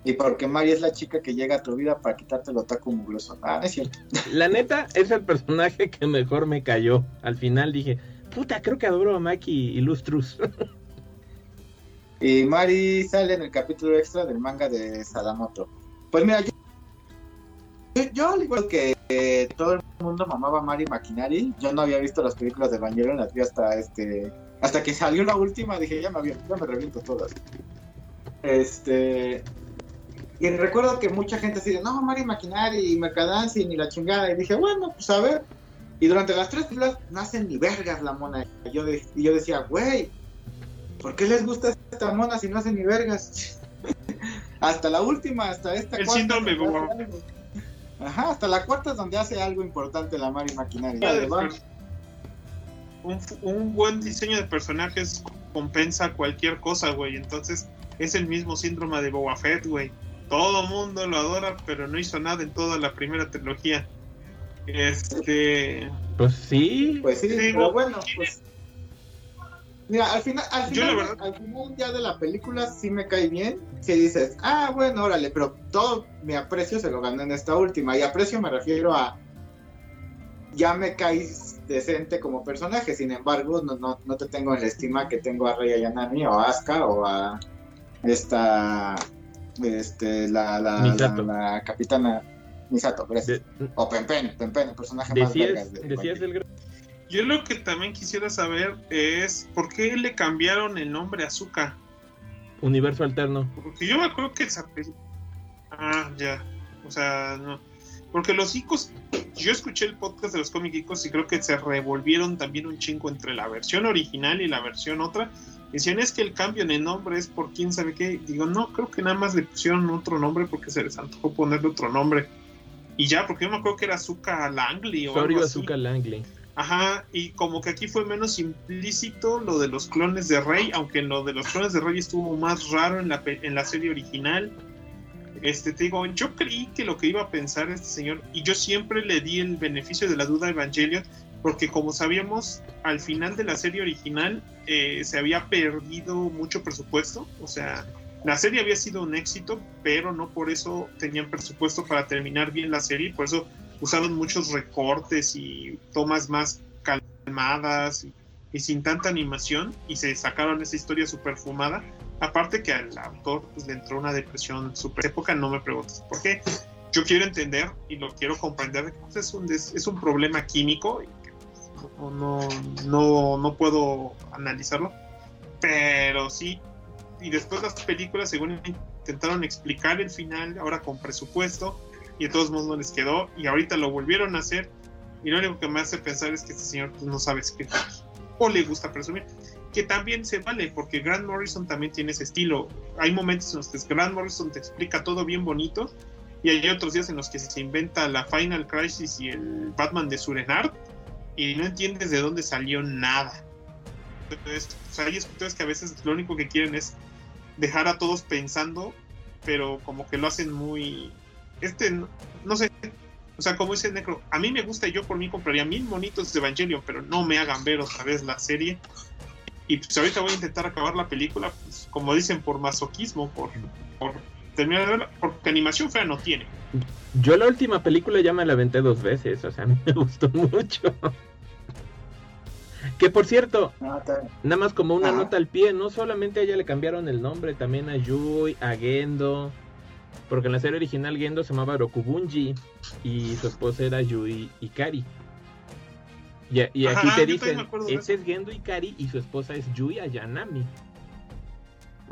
Y porque Mari es la chica que llega a tu vida para quitarte el otaku mugroso. Ah, es cierto. La neta es el personaje que mejor me cayó. Al final dije, puta, creo que adoro a Maki Illustrus. <laughs> y Mari sale en el capítulo extra del manga de Sadamoto. Pues mira, yo, yo al igual que todo el mundo mamaba a Mari Makinari, yo no había visto las películas de Evangelion hasta este hasta que salió la última, dije, ya me, ya me reviento todas. Este, y recuerdo que mucha gente así de, no, Mari Maquinari y Mercadancy ni la chingada. Y dije, bueno, pues a ver. Y durante las tres filas no hacen ni vergas la mona. Y yo, y yo decía, güey, ¿por qué les gusta esta mona si no hacen ni vergas? <laughs> hasta la última, hasta esta El síndrome Ajá, hasta la cuarta es donde hace algo importante la Mari Maquinari. Un, un buen diseño de personajes compensa cualquier cosa, güey. Entonces es el mismo síndrome de Boba Fett, güey todo mundo lo adora, pero no hizo nada en toda la primera trilogía. Este. Pues sí. Pues sí, pero bueno, pues. Mira, al final, al final, al final ya de la película sí me cae bien. Si dices, ah, bueno, órale, pero todo mi aprecio se lo gané en esta última. Y aprecio me refiero a. Ya me caes decente como personaje, sin embargo, no, no, no te tengo en la estima que tengo a Rey Ayanami o a Asuka o a esta este, la, la, la, capitana Misato, gracias. o Pempen, Pempen, el personaje más de, Yo lo que también quisiera saber es por qué le cambiaron el nombre a Azuka. Universo alterno. Porque yo me acuerdo que esa Ah, ya. O sea, no. Porque los icos, yo escuché el podcast de los cómicos y creo que se revolvieron también un chingo entre la versión original y la versión otra. Decían, es que el cambio en el nombre es por quién sabe qué. Digo, no, creo que nada más le pusieron otro nombre porque se les antojó ponerle otro nombre. Y ya, porque yo me acuerdo que era Azuka Langley o Sorio Azuka Langley. Ajá, y como que aquí fue menos implícito lo de los clones de Rey, aunque lo de los clones de Rey estuvo más raro en la, en la serie original. Este, te digo, yo creí que lo que iba a pensar este señor, y yo siempre le di el beneficio de la duda a Evangelion, porque como sabíamos, al final de la serie original eh, se había perdido mucho presupuesto, o sea, la serie había sido un éxito, pero no por eso tenían presupuesto para terminar bien la serie, por eso usaron muchos recortes y tomas más calmadas y, sin tanta animación y se sacaron esa historia super fumada. Aparte que al autor pues, le entró una depresión super época, no me preguntes por qué. Yo quiero entender y lo quiero comprender, pues, es, un, es un problema químico y no, no, no puedo analizarlo, pero sí. Y después las películas, según intentaron explicar el final, ahora con presupuesto, y de todos modos no les quedó y ahorita lo volvieron a hacer y lo único que me hace pensar es que este señor pues, no sabe escribir o le gusta presumir que también se vale porque Grant Morrison también tiene ese estilo. Hay momentos en los que Grant Morrison te explica todo bien bonito y hay otros días en los que se inventa la Final Crisis y el Batman de Surenard y no entiendes de dónde salió nada entonces hay escritores que a veces lo único que quieren es dejar a todos pensando pero como que lo hacen muy este, no, sé, o sea, como dice Necro, a mí me gusta y yo por mí compraría mil monitos de Evangelion, pero no me hagan ver otra vez la serie. Y pues ahorita voy a intentar acabar la película, pues, como dicen, por masoquismo, por, terminar de verla, porque animación fea no tiene. Yo la última película ya me la aventé dos veces, o sea, <laughs> me gustó mucho. Que por cierto, nada más como una nota al pie, no solamente a ella le cambiaron el nombre, también a Yui, a Gendo, porque en la serie original Gendo se llamaba Rokubunji y su esposa era Yui Ikari. Y, y aquí te dicen, ese es Gendo Ikari y su esposa es Yui Ayanami.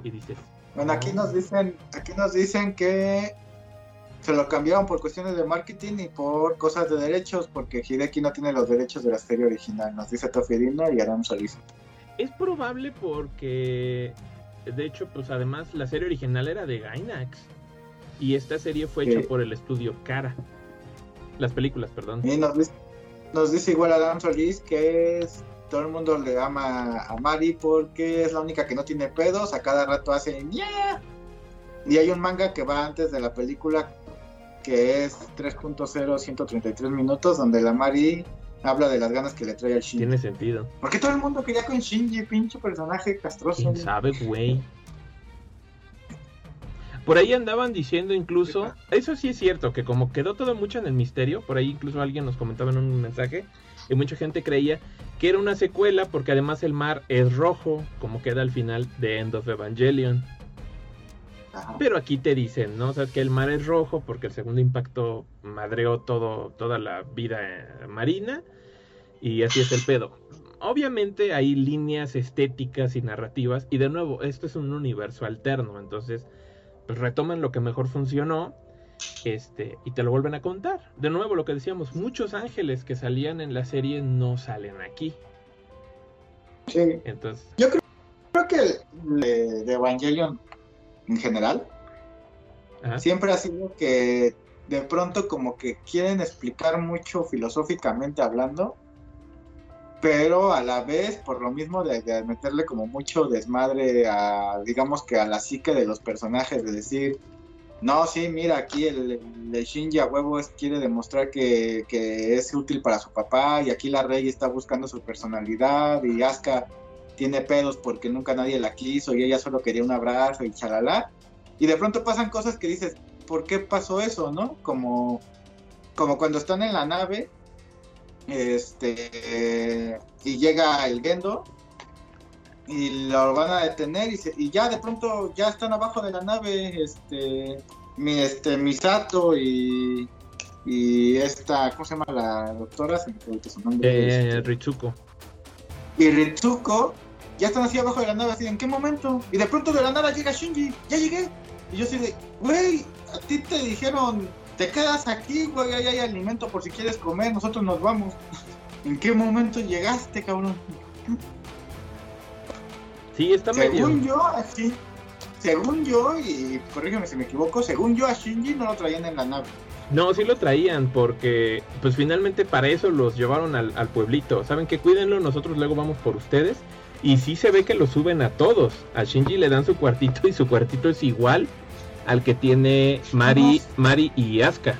Y dices... Bueno, aquí nos dicen, aquí nos dicen que se lo cambiaron por cuestiones de marketing y por cosas de derechos, porque Hideki no tiene los derechos de la serie original, nos dice Tofirino y Aram Solís. Es probable porque, de hecho, pues además la serie original era de Gainax. Y esta serie fue hecha por el estudio Cara. Las películas, perdón. Y nos, dice, igual Adam Solís que es, todo el mundo le ama a Mari porque es la única que no tiene pedos, a cada rato hace Y hay un manga que va antes de la película que es 3.0 133 minutos donde la Mari habla de las ganas que le trae al Shinji. Tiene sentido. Porque todo el mundo quería con Shinji, pinche personaje castroso. ¿Quién sabe, güey? Por ahí andaban diciendo incluso, eso sí es cierto, que como quedó todo mucho en el misterio, por ahí incluso alguien nos comentaba en un mensaje, y mucha gente creía que era una secuela porque además el mar es rojo, como queda al final de End of Evangelion. Pero aquí te dicen, ¿no? O sea, que el mar es rojo porque el segundo impacto madreó todo, toda la vida eh, marina y así es el pedo. Obviamente hay líneas estéticas y narrativas y de nuevo, esto es un universo alterno, entonces pues retoman lo que mejor funcionó este y te lo vuelven a contar. De nuevo lo que decíamos, muchos ángeles que salían en la serie no salen aquí. Sí. Entonces, yo creo, que de, Evangelion en general siempre ha sido que de pronto como que quieren explicar mucho filosóficamente hablando pero a la vez, por lo mismo de, meterle como mucho desmadre a, digamos que a la psique de los personajes, de decir, no, sí, mira, aquí el, el Shinji a huevo quiere demostrar que, es útil para su papá, y aquí la Rey está buscando su personalidad, y Asuka tiene pedos porque nunca nadie la quiso, y ella solo quería un abrazo, y chalala. Y de pronto pasan cosas que dices, ¿por qué pasó eso, no? Como, como cuando están en la nave este y llega el Gendo y lo van a detener y, ya de pronto ya están abajo de la nave este mi este Misato y y esta cómo se llama la doctora se me su nombre eh, este, Ritsuko y Ritsuko ya están así abajo de la nave así en qué momento y de pronto de la nada llega Shinji ya llegué y yo así de güey a ti te dijeron te quedas aquí, güey, ahí hay alimento por si quieres comer, nosotros nos vamos. <laughs> ¿En qué momento llegaste, cabrón? Sí, está según yo, así, según yo, y corrígeme si me equivoco, según yo a Shinji no lo traían en la nave. No, sí lo traían porque pues finalmente para eso los llevaron al, pueblito. Saben que cuídenlo, nosotros luego vamos por ustedes. Y sí se ve que lo suben a todos. A Shinji le dan su cuartito y su cuartito es igual al que tiene Mari, Mari y Asuka.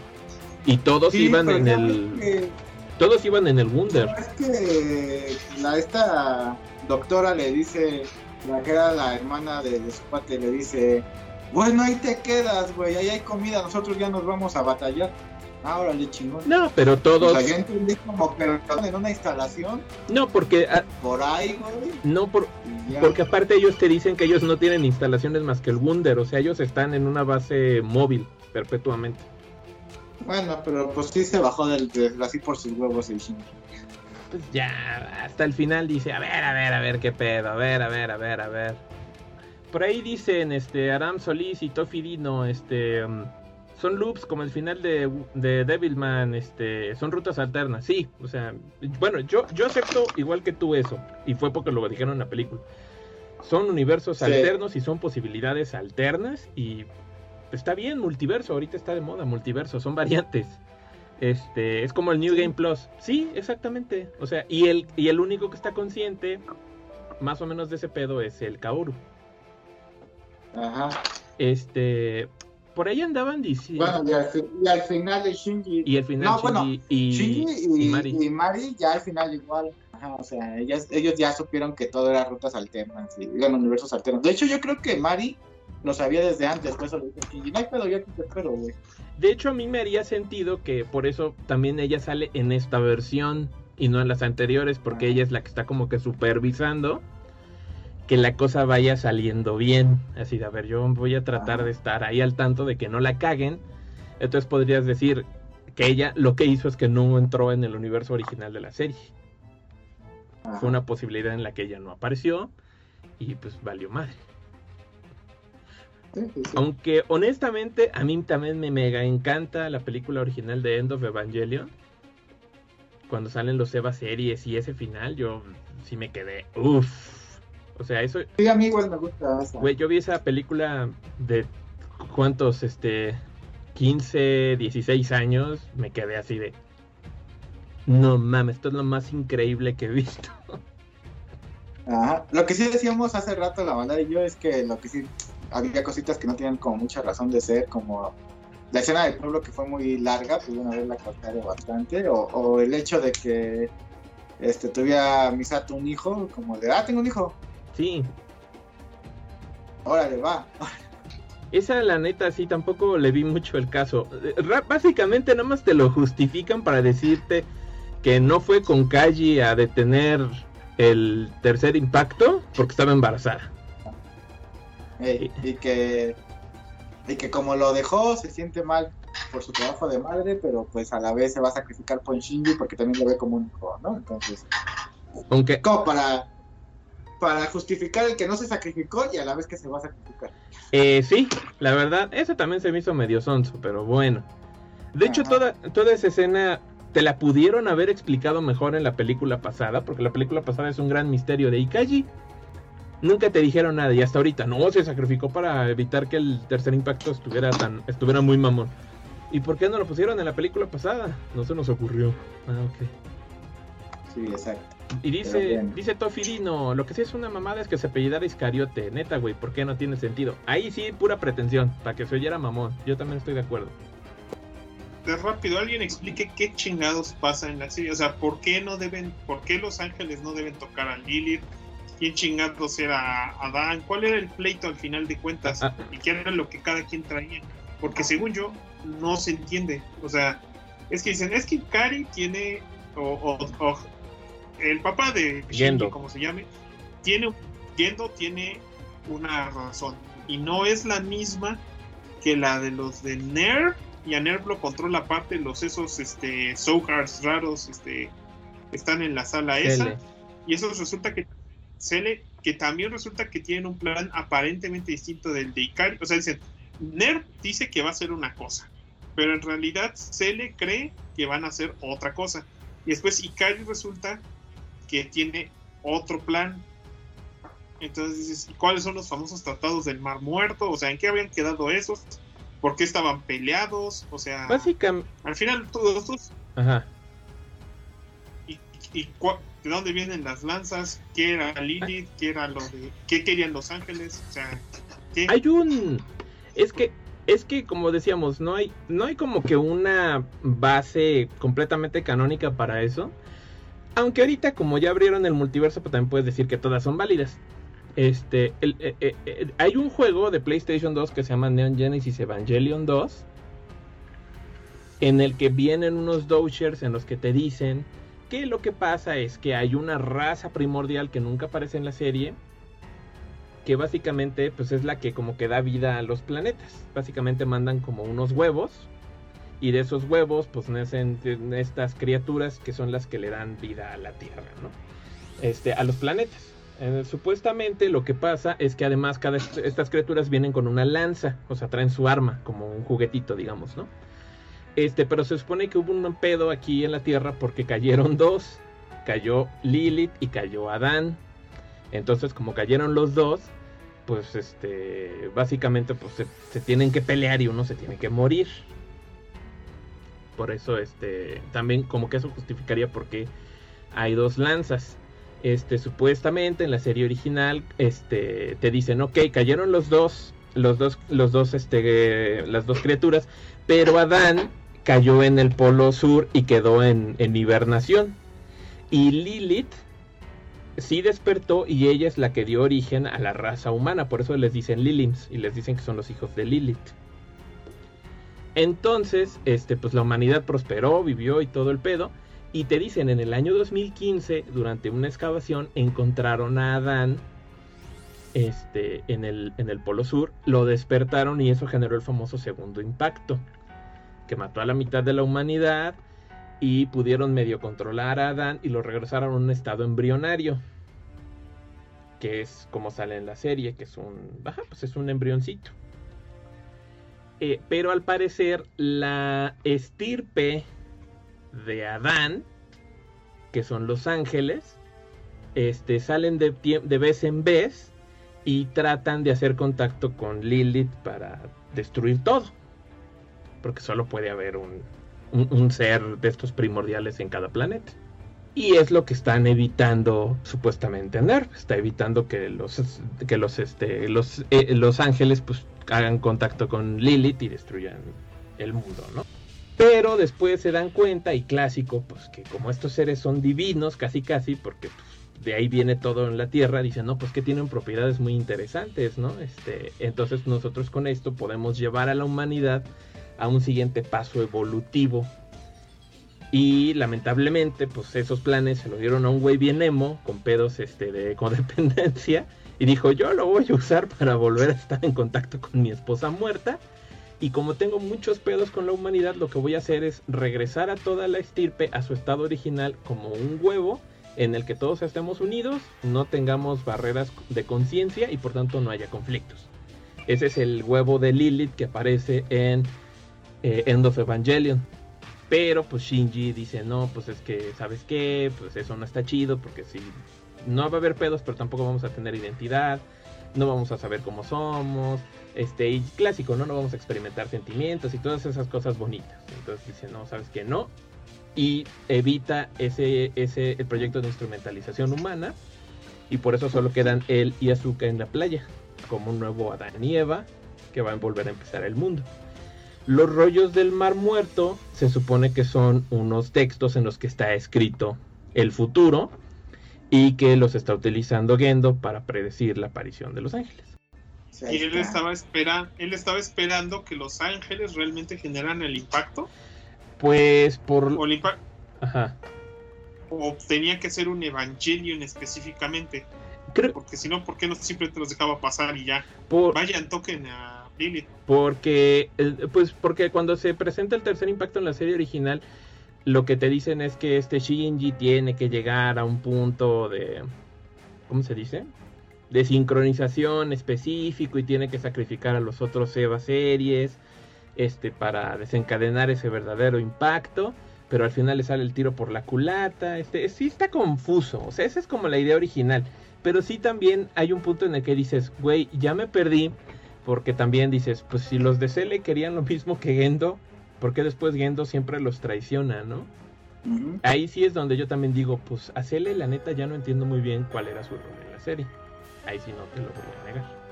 Y todos iban en el... Todos iban en el Wunder. Es que la, esta doctora le dice, la que era la hermana de, de su padre, le dice, bueno, ahí te quedas, güey, ahí hay comida, nosotros ya nos vamos a batallar. Ah, órale, chingón. No, pero todos. O sea, yo entendí como que en una instalación. No, porque. Ah, por ahí, güey. No, por, porque aparte ellos te dicen que ellos no tienen instalaciones más que el Wunder. O sea, ellos están en una base móvil perpetuamente. Bueno, pero pues sí se bajó del, así por sus huevos el Shinji. Pues ya, hasta el final dice: A ver, a ver, a ver, qué pedo. A ver, a ver, a ver, a ver. Por ahí dicen este Aram Solís y Tofi Dino, este. Um, son loops como el final de, de Devilman, este, son rutas alternas, sí, o sea, bueno, yo, yo acepto igual que tú eso, y fue porque lo dijeron en la película. Son universos alternos y son posibilidades alternas y está bien, multiverso, ahorita está de moda, multiverso, son variantes. Este, es como el New Game Plus. Sí, exactamente. O sea, y el, y el único que está consciente, más o menos de ese pedo, es el Kaoru. Ajá. Este, por ahí andaban diciendo. Bueno, y al, final de Shinji. Y al final no, bueno, y, Shinji y, Mari. ya al final igual. Ajá, o sea, ellas, ellos ya supieron que todo era rutas alternas y eran universos alternos. De hecho, yo creo que Mari lo sabía desde antes, por eso le dije Shinji, no hay pedo, yo te espero, güey. De hecho, a mí me haría sentido que por eso también ella sale en esta versión y no en las anteriores, porque ella es la que está como que supervisando que la cosa vaya saliendo bien. Así de, a ver, yo voy a tratar de estar ahí al tanto de que no la caguen. Entonces podrías decir que ella lo que hizo es que no entró en el universo original de la serie. Fue una posibilidad en la que ella no apareció y pues valió madre. Aunque honestamente a mí también me mega encanta la película original de End of Evangelion. Cuando salen los Eva series y ese final, yo sí me quedé, uff, o sea, eso. Sí, a mí igual me gusta. Güey, yo vi esa película de cuántos, este, 15, 16 años, me quedé así de. No mames, esto es lo más increíble que he visto. Ajá. Lo que sí decíamos hace rato la banda y yo es que lo que sí había cositas que no tenían como mucha razón de ser, como la escena del pueblo que fue muy larga, pudieron haberla cortado bastante, o, o el hecho de que este tuviera Misato un hijo, como de, ah, tengo un hijo, Sí. Órale, va. Esa la neta sí tampoco le vi mucho el caso. Básicamente nada más te lo justifican para decirte que no fue con Kaji a detener el tercer impacto porque estaba embarazada. y que y que como lo dejó se siente mal por su trabajo de madre, pero pues a la vez se va a sacrificar por Shinji porque también lo ve como un hijo, ¿no? Entonces, aunque como para para justificar el que no se sacrificó y a la vez que se va a sacrificar. Eh, sí, la verdad, eso también se me hizo medio sonso, pero bueno. De hecho, toda, toda esa escena te la pudieron haber explicado mejor en la película pasada, porque la película pasada es un gran misterio de Ikaji. Nunca te dijeron nada y hasta ahorita no se sacrificó para evitar que el tercer impacto estuviera tan estuviera muy mamón. ¿Y por qué no lo pusieron en la película pasada? No se nos ocurrió. Ah, ok. Sí, exacto. Y dice, dice Tofirino, lo que sí es una mamada es que se apellidara Iscariote. Neta, güey, ¿por qué no tiene sentido? Ahí sí, pura pretensión, para que se oyera mamón. Yo también estoy de acuerdo. De rápido, alguien explique qué chingados pasa en la serie. O sea, ¿por qué no deben, por qué los ángeles no deben tocar a Lilith? ¿Quién chingados era Adán? ¿Cuál era el pleito al final de cuentas? Ah. ¿Y qué era lo que cada quien traía? Porque según yo, no se entiende. O sea, es que dicen, es que Kari tiene o, el papá de Shinji, como se llame, tiene, Gendo tiene una razón. Y no es la misma que la de los de Nerv y a Nerv lo controla aparte los esos este Sohars raros este están en la sala esa. Y eso resulta que Cele que también resulta que tienen un plan aparentemente distinto del de Ikari, o sea, dicen Nerv dice que va a hacer una cosa, pero en realidad Cele cree que van a hacer otra cosa. Y después Ikari resulta que tiene otro plan. Entonces dices, ¿cuáles son los famosos tratados del Mar Muerto? O sea, ¿en qué habían quedado esos? por qué estaban peleados, o sea, básicamente, al final todos estos. Ajá. ¿Y, y de dónde vienen las lanzas? ¿Qué era Lilith? ¿Qué era lo de qué querían los ángeles? O sea, ¿qué? hay un es que es que como decíamos, no hay no hay como que una base completamente canónica para eso. Aunque ahorita como ya abrieron el multiverso, pues también puedes decir que todas son válidas. Este, eh, eh, eh, hay un juego de PlayStation 2 que se llama Neon Genesis Evangelion 2 en el que vienen unos Doshers en los que te dicen que lo que pasa es que hay una raza primordial que nunca aparece en la serie que básicamente pues es la que como que da vida a los planetas. Básicamente mandan como unos huevos y de esos huevos pues nacen estas criaturas que son las que le dan vida a la Tierra, ¿no? Este, a los planetas. Eh, supuestamente lo que pasa es que además cada estas criaturas vienen con una lanza, o sea, traen su arma como un juguetito, digamos, ¿no? Este, pero se supone que hubo un pedo aquí en la Tierra porque cayeron <laughs> dos, cayó Lilith y cayó Adán. Entonces, como cayeron los dos, pues este, básicamente pues se, se tienen que pelear y uno se tiene que morir. Por eso este, también como que eso justificaría porque hay dos lanzas este, supuestamente en la serie original, este, te dicen, ok, cayeron los dos, los dos, los dos, este, las dos criaturas, pero Adán cayó en el polo sur y quedó en, en hibernación. Y Lilith sí despertó y ella es la que dio origen a la raza humana, por eso les dicen Lilims y les dicen que son los hijos de Lilith. Entonces, este, pues la humanidad prosperó, vivió y todo el pedo. Y te dicen, en el año 2015, durante una excavación, encontraron a Adán este, en, el, en el Polo Sur, lo despertaron y eso generó el famoso segundo impacto, que mató a la mitad de la humanidad y pudieron medio controlar a Adán y lo regresaron a un estado embrionario, que es como sale en la serie, que es un, pues es un embrioncito. Eh, pero al parecer la estirpe de Adán, que son los ángeles, este, salen de, de vez en vez y tratan de hacer contacto con Lilith para destruir todo. Porque solo puede haber un, un, ser de estos primordiales en cada planeta. Y es lo que están evitando supuestamente Nerv. Está evitando que los, que los, este, los, eh, los ángeles pues, hagan contacto con Lilith y destruyan el mundo, ¿no? Pero después se dan cuenta, y clásico, pues que como estos seres son divinos, casi casi, porque pues, de ahí viene todo en la Tierra, dicen, no, pues que tienen propiedades muy interesantes, ¿no? Este, entonces nosotros con esto podemos llevar a la humanidad a un siguiente paso evolutivo. Y lamentablemente, pues esos planes se lo dieron a un güey bien emo, con pedos este, de codependencia, y dijo, yo lo voy a usar para volver a estar en contacto con mi esposa muerta y como tengo muchos pedos con la humanidad, lo que voy a hacer es regresar a toda la estirpe a su estado original como un huevo en el que todos estemos unidos, no tengamos barreras de conciencia y por tanto no haya conflictos. Ese es el huevo de Lilith que aparece en eh, End of Evangelion. Pero pues Shinji dice, no, pues es que, ¿sabes qué? Pues eso no está chido porque si no va a haber pedos, pero tampoco vamos a tener identidad, no vamos a saber cómo somos, este, y clásico, ¿no? No vamos a experimentar sentimientos y todas esas cosas bonitas. Entonces dice, no, sabes que no. Y evita ese, ese el proyecto de instrumentalización humana. Y por eso solo quedan él y Azuka en la playa. Como un nuevo Adán y Eva que van a volver a empezar el mundo. Los rollos del mar muerto se supone que son unos textos en los que está escrito el futuro y que los está utilizando Gendo para predecir la aparición de los ángeles y él estaba, espera, él estaba esperando que los ángeles realmente generaran el impacto. Pues por... O, Ajá. o tenía que ser un Evangelion específicamente. Porque si no, ¿por qué no simplemente los dejaba pasar y ya? Vayan, toquen a Porque, pues porque cuando se presenta el tercer impacto en la serie original, lo que te dicen es que este Shinji tiene que llegar a un punto de... ¿Cómo se dice? de sincronización específico y tiene que sacrificar a los otros Eva series este, para desencadenar ese verdadero impacto. Pero al final le sale el tiro por la culata. Este, sí está confuso. O sea, esa es como la idea original. Pero sí también hay un punto en el que dices, güey, ya me perdí. Porque también dices, pues si los de Cele querían lo mismo que Gendo, ¿por qué después Gendo siempre los traiciona, no? Ahí sí es donde yo también digo, pues a Cele la neta ya no entiendo muy bien cuál era su rol en la serie. Ahí sí no te lo voy a negar.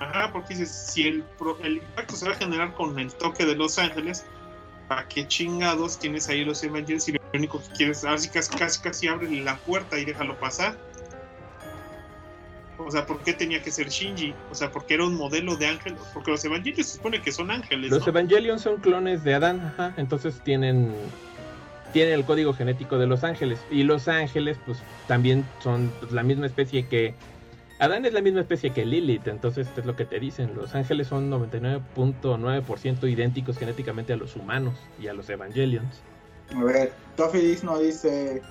Ajá, porque dices, si el, el impacto se va a generar con el toque de Los Ángeles, ¿para qué chingados tienes ahí los Evangelions y lo único que quieres, así casi, casi, casi abre la puerta y déjalo pasar? O sea, ¿por qué tenía que ser Shinji? O sea, porque era un modelo de ángel. Porque los Evangelions se supone que son ángeles. Los Evangelions son clones de Adán, ajá. Entonces tienen, tienen el código genético de los ángeles. Y los ángeles, pues también son la misma especie que. Adán es la misma especie que Lilith. Entonces, es lo que te dicen. Los ángeles son 99.9% idénticos genéticamente a los humanos y a los Evangelions. A ver, Tofidis no dice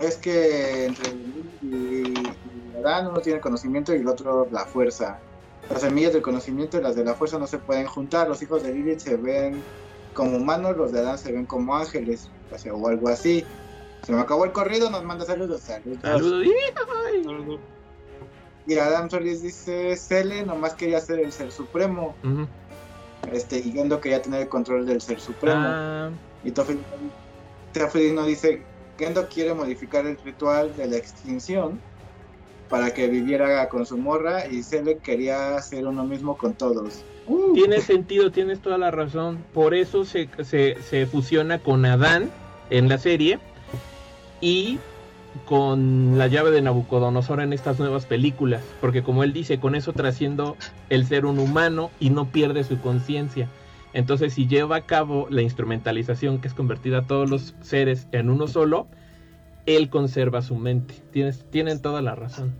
es que entre y, Adán uno tiene conocimiento y el otro la fuerza. Las semillas del conocimiento y las de la fuerza no se pueden juntar. Los hijos de Lilith se ven como humanos, los de Adán se ven como ángeles, o, algo así. Se me acabó el corrido, nos manda saludos. Saludos. Saludos. Y Adam Solís dice, Cele nomás quería ser el ser supremo. Este, y Gendo quería tener el control del ser supremo. Ah. Y Tofel no dice, Gendo quiere modificar el ritual de la extinción para que viviera con su morra y Cele quería hacer uno mismo con todos. Uh. Tiene sentido, tienes toda la razón. Por eso se, se, fusiona con Adán en la serie y con la llave de Nabucodonosor en estas nuevas películas. Porque como él dice, con eso trasciendo el ser un humano y no pierde su conciencia. Entonces, si lleva a cabo la instrumentalización, que es convertir a todos los seres en uno solo, él conserva su mente. Tienes, tienen toda la razón.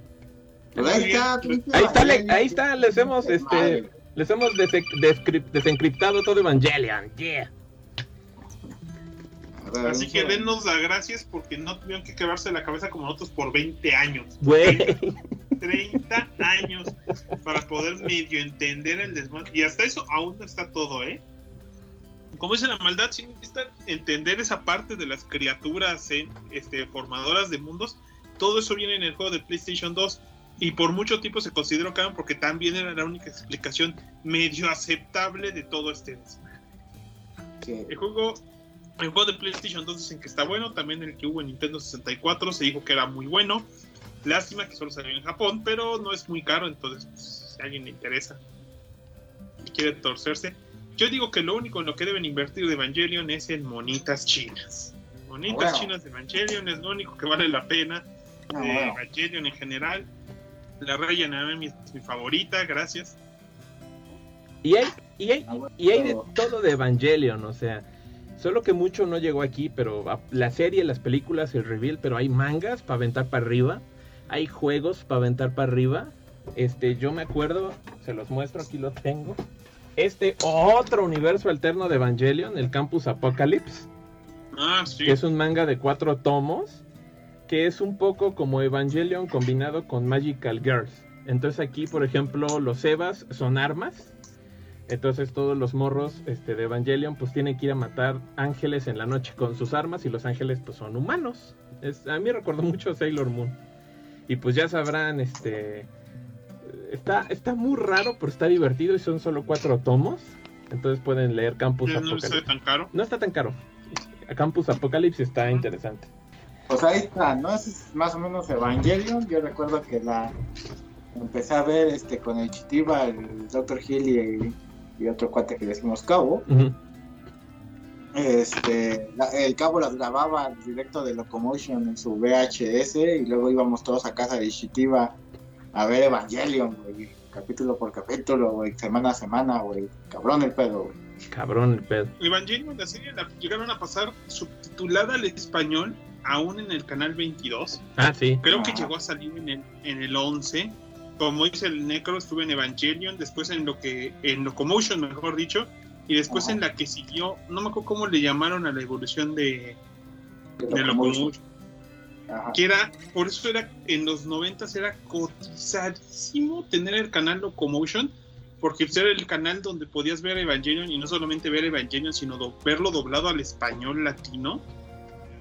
Ahí está, ahí está, ahí está, les hemos, este, les hemos desencriptado todo Evangelion. Yeah. Así que denos las gracias porque no tuvieron que quebrarse la cabeza como nosotros por 20 años. Güey. 30 años para poder medio entender el desmadre. Y hasta eso aún no está todo, ¿eh? Como dice la maldad, sí necesita entender esa parte de las criaturas este, formadoras de mundos. Todo eso viene en el juego de PlayStation 2 y por mucho tiempo se consideró canon porque también era la única explicación medio aceptable de todo este desmadre. El juego el juego de PlayStation 2 dicen que está bueno, también el que hubo en Nintendo 64 se dijo que era muy bueno. Lástima que solo salió en Japón, pero no es muy caro, entonces pues, si a alguien le interesa y quiere torcerse. Yo digo que lo único en lo que deben invertir de Evangelion es en monitas chinas. Monitas chinas de Evangelion es lo único que vale la pena ah, Evangelion en general. La Raya Naomi es mi favorita, gracias. Y hay, y hay, y hay de todo de Evangelion, o sea, Solo que mucho no llegó aquí, pero la serie, las películas, el reveal, pero hay mangas para aventar para arriba, hay juegos para aventar para arriba. Este, yo me acuerdo, se los muestro, aquí lo tengo. Este otro universo alterno de Evangelion, el Campus Apocalypse. Ah, sí. Que es un manga de cuatro tomos, que es un poco como Evangelion combinado con Magical Girls. Entonces aquí, por ejemplo, los Evas son armas entonces todos los morros este, de Evangelion pues tienen que ir a matar ángeles en la noche con sus armas y los ángeles pues son humanos. Es, a mí recuerdo mucho Sailor Moon. Y pues ya sabrán, este... Está, está muy raro, pero está divertido y son solo cuatro tomos. Entonces pueden leer Campus Apocalypse. ¿No está tan caro? No está tan caro. Campus Apocalypse está interesante. Pues ahí está, ¿no? Es más o menos Evangelion. Yo recuerdo que la empecé a ver este con el Chitiba, el Dr. Hill y y otro cuate que decimos Cabo. Este, el cabo las grababa directo de Locomotion en su VHS y luego íbamos todos a casa de Ishitiba a ver Evangelion, capítulo por capítulo, güey, semana a semana, güey, cabrón el pedo, Cabrón el pedo. Evangelion, la serie la llegaron a pasar subtitulada al español, aún en el canal 22. Ah, sí. Creo que llegó a salir en el, en el 11 como dice el Necro, estuve en Evangelion, después en lo que, en Locomotion, mejor dicho, y después en la que siguió, no me acuerdo cómo le llamaron a la evolución de, de, Locomotion. Que era, por eso era, en los noventas era cotizadísimo tener el canal Locomotion, porque era el canal donde podías ver Evangelion y no solamente ver Evangelion, sino verlo doblado al español latino.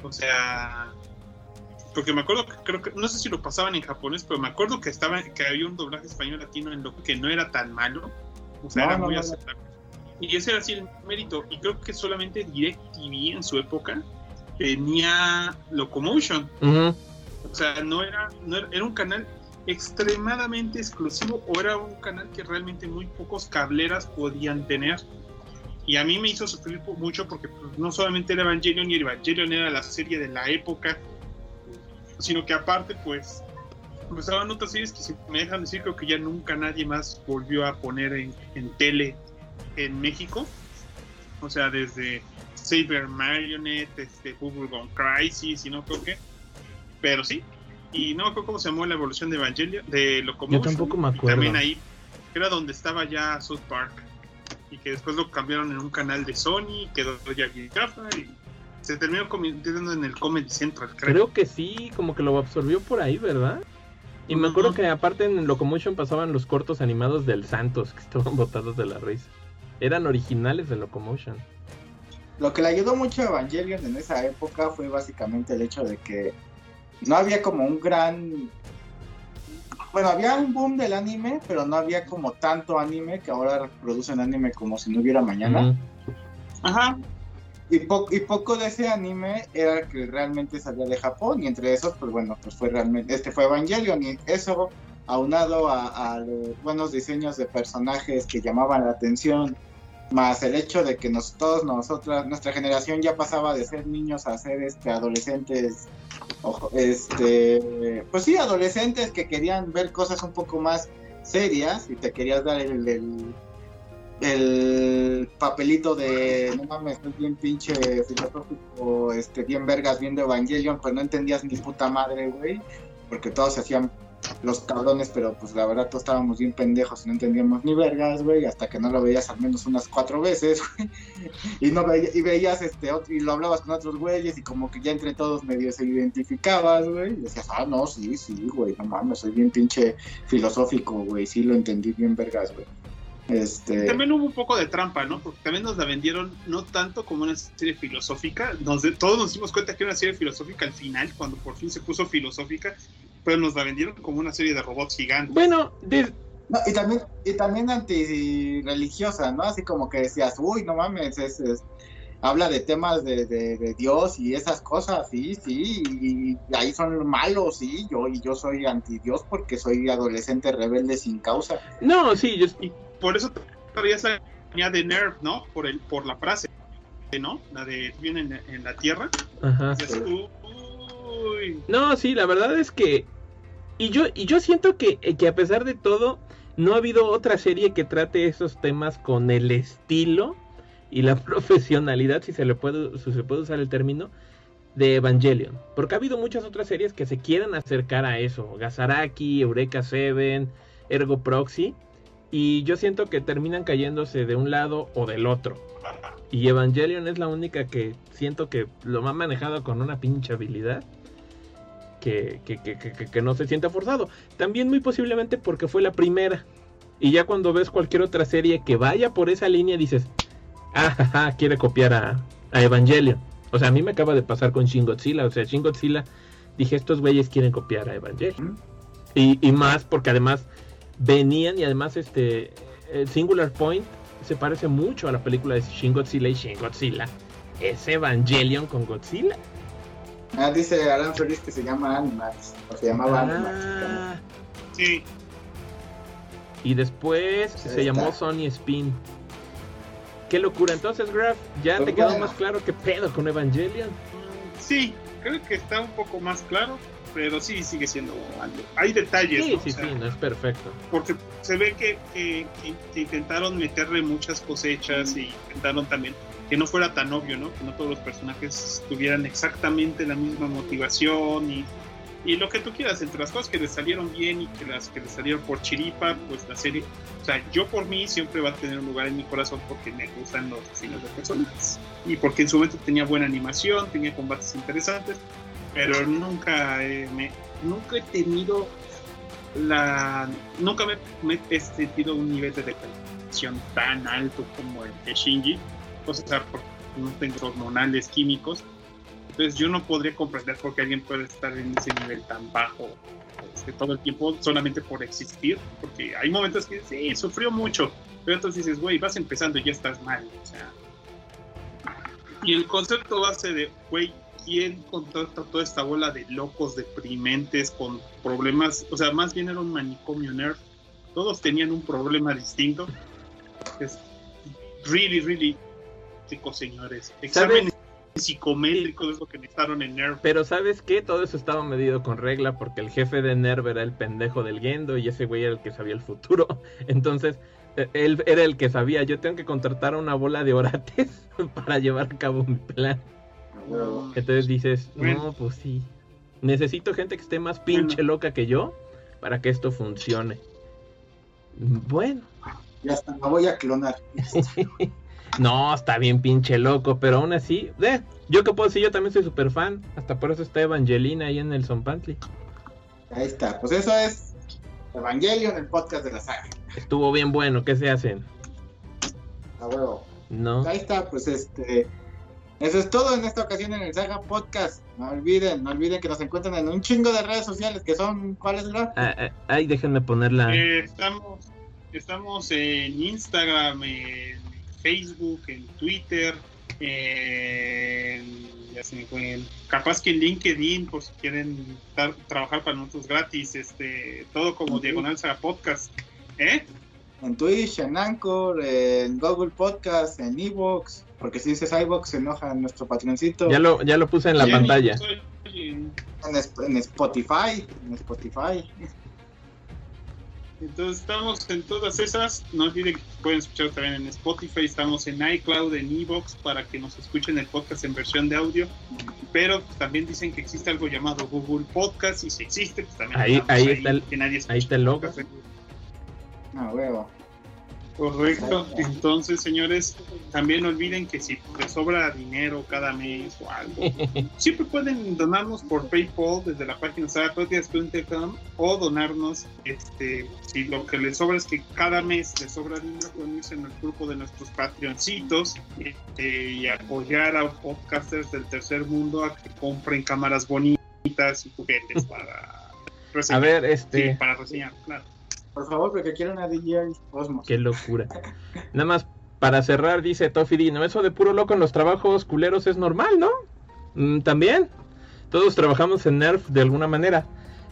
O sea, porque me acuerdo que creo que no sé si lo pasaban en japonés, pero me acuerdo que estaba que había un doblaje español latino en lo que no era tan malo, o sea, era muy aceptable. Y ese era así el mérito, y creo que solamente DirecTV en su época tenía Locomotion. O sea, no era, no era, era un canal extremadamente exclusivo o era un canal que realmente muy pocos cableras podían tener. Y a mí me hizo sufrir mucho porque pues, no solamente era Evangelion y Evangelion era la serie de la época, sino que aparte pues estaban otras series que si me dejan decir creo que ya nunca nadie más volvió a poner en, en tele en México. O sea, desde Saber Marionette, este, Bubblegum Crisis y no creo que. Pero sí. Y no creo cómo se llamó la evolución de Evangelion, de Locomotion. Yo tampoco me acuerdo. También ahí, era donde estaba ya South Park y que después lo cambiaron en un canal de Sony, quedó ya Gafa y se terminó convirtiendo en el Comedy Central. Creo. que sí, como que lo absorbió por ahí, ¿verdad? Y me acuerdo que aparte en Locomotion pasaban los cortos animados del Santos, que estaban botados de la risa. Eran originales de Locomotion. Lo que le ayudó mucho a Evangelion en esa época fue básicamente el hecho de que no había como un gran bueno, había un boom del anime, pero no había como tanto anime que ahora producen anime como si no hubiera mañana. Ajá. Y, y poco de ese anime era que realmente salía de Japón, y entre esos, pues bueno, pues fue realmente, este fue Evangelion, y eso aunado a, buenos diseños de personajes que llamaban la atención, más el hecho de que nos, todos nosotras, nuestra generación ya pasaba de ser niños a ser este, adolescentes este, pues sí, adolescentes que querían ver cosas un poco más serias y te querías dar el, papelito de no mames, estoy bien pinche filosófico, este, bien vergas viendo Evangelion, pues no entendías ni puta madre, güey, porque todos se hacían los cabrones, pero pues la verdad todos estábamos bien pendejos y no entendíamos ni vergas, güey, hasta que no lo veías al menos unas cuatro veces, güey, <laughs> y no y veías este y lo hablabas con otros güeyes y como que ya entre todos medio se identificabas, güey, y decías, ah, no, sí, sí, güey, no mames, soy bien pinche filosófico, güey, sí lo entendí bien vergas, güey. Este... También hubo un poco de trampa, ¿no? Porque también nos la vendieron no tanto como una serie filosófica, nos todos nos dimos cuenta que era una serie filosófica al final, cuando por fin se puso filosófica, pero nos la vendieron como una serie de robots gigantes. Bueno, y también y también antirreligiosa, ¿no? Así como que decías, uy, no mames, es, habla de temas de, Dios y esas cosas, sí, sí, y, ahí son malos, sí, yo y yo soy anti Dios porque soy adolescente rebelde sin causa. No, sí, yo... por eso todavía esa línea de Nerv, ¿no? Por el por la frase, ¿no? La de viene en, la tierra. Ajá. No, sí, la verdad es que y yo, y yo siento que, eh, que a pesar de todo, no ha habido otra serie que trate esos temas con el estilo y la <laughs> profesionalidad, si se le puede, si se puede usar el término, de Evangelion. Porque ha habido muchas otras series que se quieren acercar a eso. Gazaraki, Eureka Seven, Ergo Proxy. Y yo siento que terminan cayéndose de un lado o del otro. Y Evangelion es la única que siento que lo ha manejado con una pinche habilidad que, que, no se sienta forzado. También muy posiblemente porque fue la primera. Y ya cuando ves cualquier otra serie que vaya por esa línea dices, ah, quiere copiar a, a, Evangelion. O sea, a mí me acaba de pasar con Shin Godzilla. O sea, Shin Godzilla, dije, estos güeyes quieren copiar a Evangelion. Y, y más porque además venían y además este Singular Point se parece mucho a la película de Shin Godzilla y Shin Godzilla es Evangelion con Godzilla. Ah, dice Alan Feliz que se llama Animax, o se llamaba ah. Sí. Y después se llamó Sony Spin. Qué locura. Entonces, Graf, ¿ya pues te quedó más claro qué pedo con Evangelion? Sí, creo que está un poco más claro, pero sí sigue siendo Hay detalles. Sí, sí, sí, no es perfecto. Porque se ve que, que, intentaron meterle muchas cosechas y intentaron también que no fuera tan obvio, ¿no? Que no todos los personajes tuvieran exactamente la misma motivación y, y lo que tú quieras, entre las cosas que les salieron bien y que las que les salieron por chiripa, pues la serie, o sea, yo por mí siempre va a tener un lugar en mi corazón porque me gustan los diseños de personajes y porque en su momento tenía buena animación, tenía combates interesantes, pero nunca, me, nunca he tenido la, nunca me, he sentido un nivel de depresión tan alto como el de Shinji o sea, no tengo hormonales químicos, Entonces yo no podría comprender por qué alguien puede estar en ese nivel tan bajo este, todo el tiempo solamente por existir, porque hay momentos que sí, sufrió mucho, pero entonces dices, güey, vas empezando y ya estás mal, o sea. Y el concepto base de, güey, ¿quién contrata toda esta bola de locos deprimentes con problemas? O sea, más bien era un manicomio nerd. Todos tenían un problema distinto. Es really, really, chicos, señores. Exámenes psicométrico es lo que necesitaron en Nerv. Pero ¿sabes qué? Todo eso estaba medido con regla porque el jefe de Nerv era el pendejo del Gendo y ese güey era el que sabía el futuro. <laughs> Entonces, e, él era el que sabía, yo tengo que contratar a una bola de orates <laughs> para llevar a cabo mi plan. Entonces dices, no, pues sí. Necesito gente que esté más pinche loca que yo para que esto funcione. Bueno. Ya está, me voy a clonar. <laughs> No, está bien pinche loco, pero aún así, eh, yo que puedo decir, yo también soy súper fan. Hasta por eso está Evangelina ahí en el Son Pantry. Ahí está, pues eso es Evangelion, el podcast de la saga. Estuvo bien bueno, ¿qué se hacen? A huevo. No. Ahí está, pues este. Eso es todo en esta ocasión en el Saga Podcast. No olviden, no olviden que nos encuentran en un chingo de redes sociales que son, ¿cuáles, ah, ah, Ahí déjenme ponerla. Eh, estamos, estamos en Instagram, en Facebook, en Twitter, ya se me fue, capaz que en LinkedIn, por si quieren trabajar para nosotros gratis, este, todo como Diagonal Saga Podcast, ¿eh? En Twitch, en Anchor, en Google Podcast, en Evox, porque si dices iVoox se enoja nuestro patroncito. Ya lo, ya lo puse en la pantalla. En, en Spotify, en Spotify. Entonces estamos en todas esas. No olviden que pueden escuchar también en Spotify. Estamos en iCloud, en Evox, para que nos escuchen el podcast en versión de audio. Pero también dicen que existe algo llamado Google Podcast. Y si existe, pues también ahí, ahí, está, el, ahí está el logo. Ah, huevo. Correcto. Entonces, señores, también no olviden que si les sobra dinero cada mes o algo, <laughs> siempre pueden donarnos por PayPal desde la página sagapodcast.com o donarnos, este, si lo que les sobra es que cada mes les sobra dinero, pueden irse en el grupo de nuestros Patreoncitos este, y apoyar a podcasters del tercer mundo a que compren cámaras bonitas y juguetes para reseñar. <laughs> A ver, este... para reseñar, claro. Por favor, porque quiero una DJI Osmos. Qué locura. Nada más para cerrar, dice Dino, eso de puro loco en los trabajos culeros es normal, ¿no? Mm, también. Todos trabajamos en Nerf de alguna manera.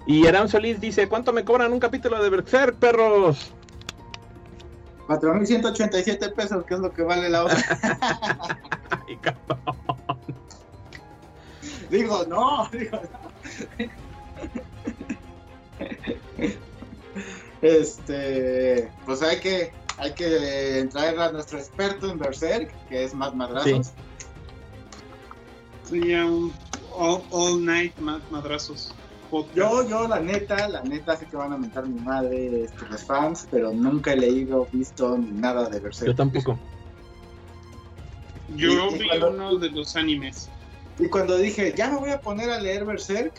Y Aram Solís dice, ¿cuánto me cobran un capítulo de Berserk, perros? 4.187 pesos, que es lo que vale la hora. <laughs> Ay, digo, no, digo, no. Este, pues hay que, hay que traer a nuestro experto en Berserk, que es más madrazos. Sí, un all, night madrazos. Yo, yo, la neta, la neta, sé que van a mentar mi madre este, los fans, pero nunca he leído, visto nada de Berserk. Yo tampoco. Yo vi uno de los animes. Y cuando dije, ya me voy a poner a leer Berserk,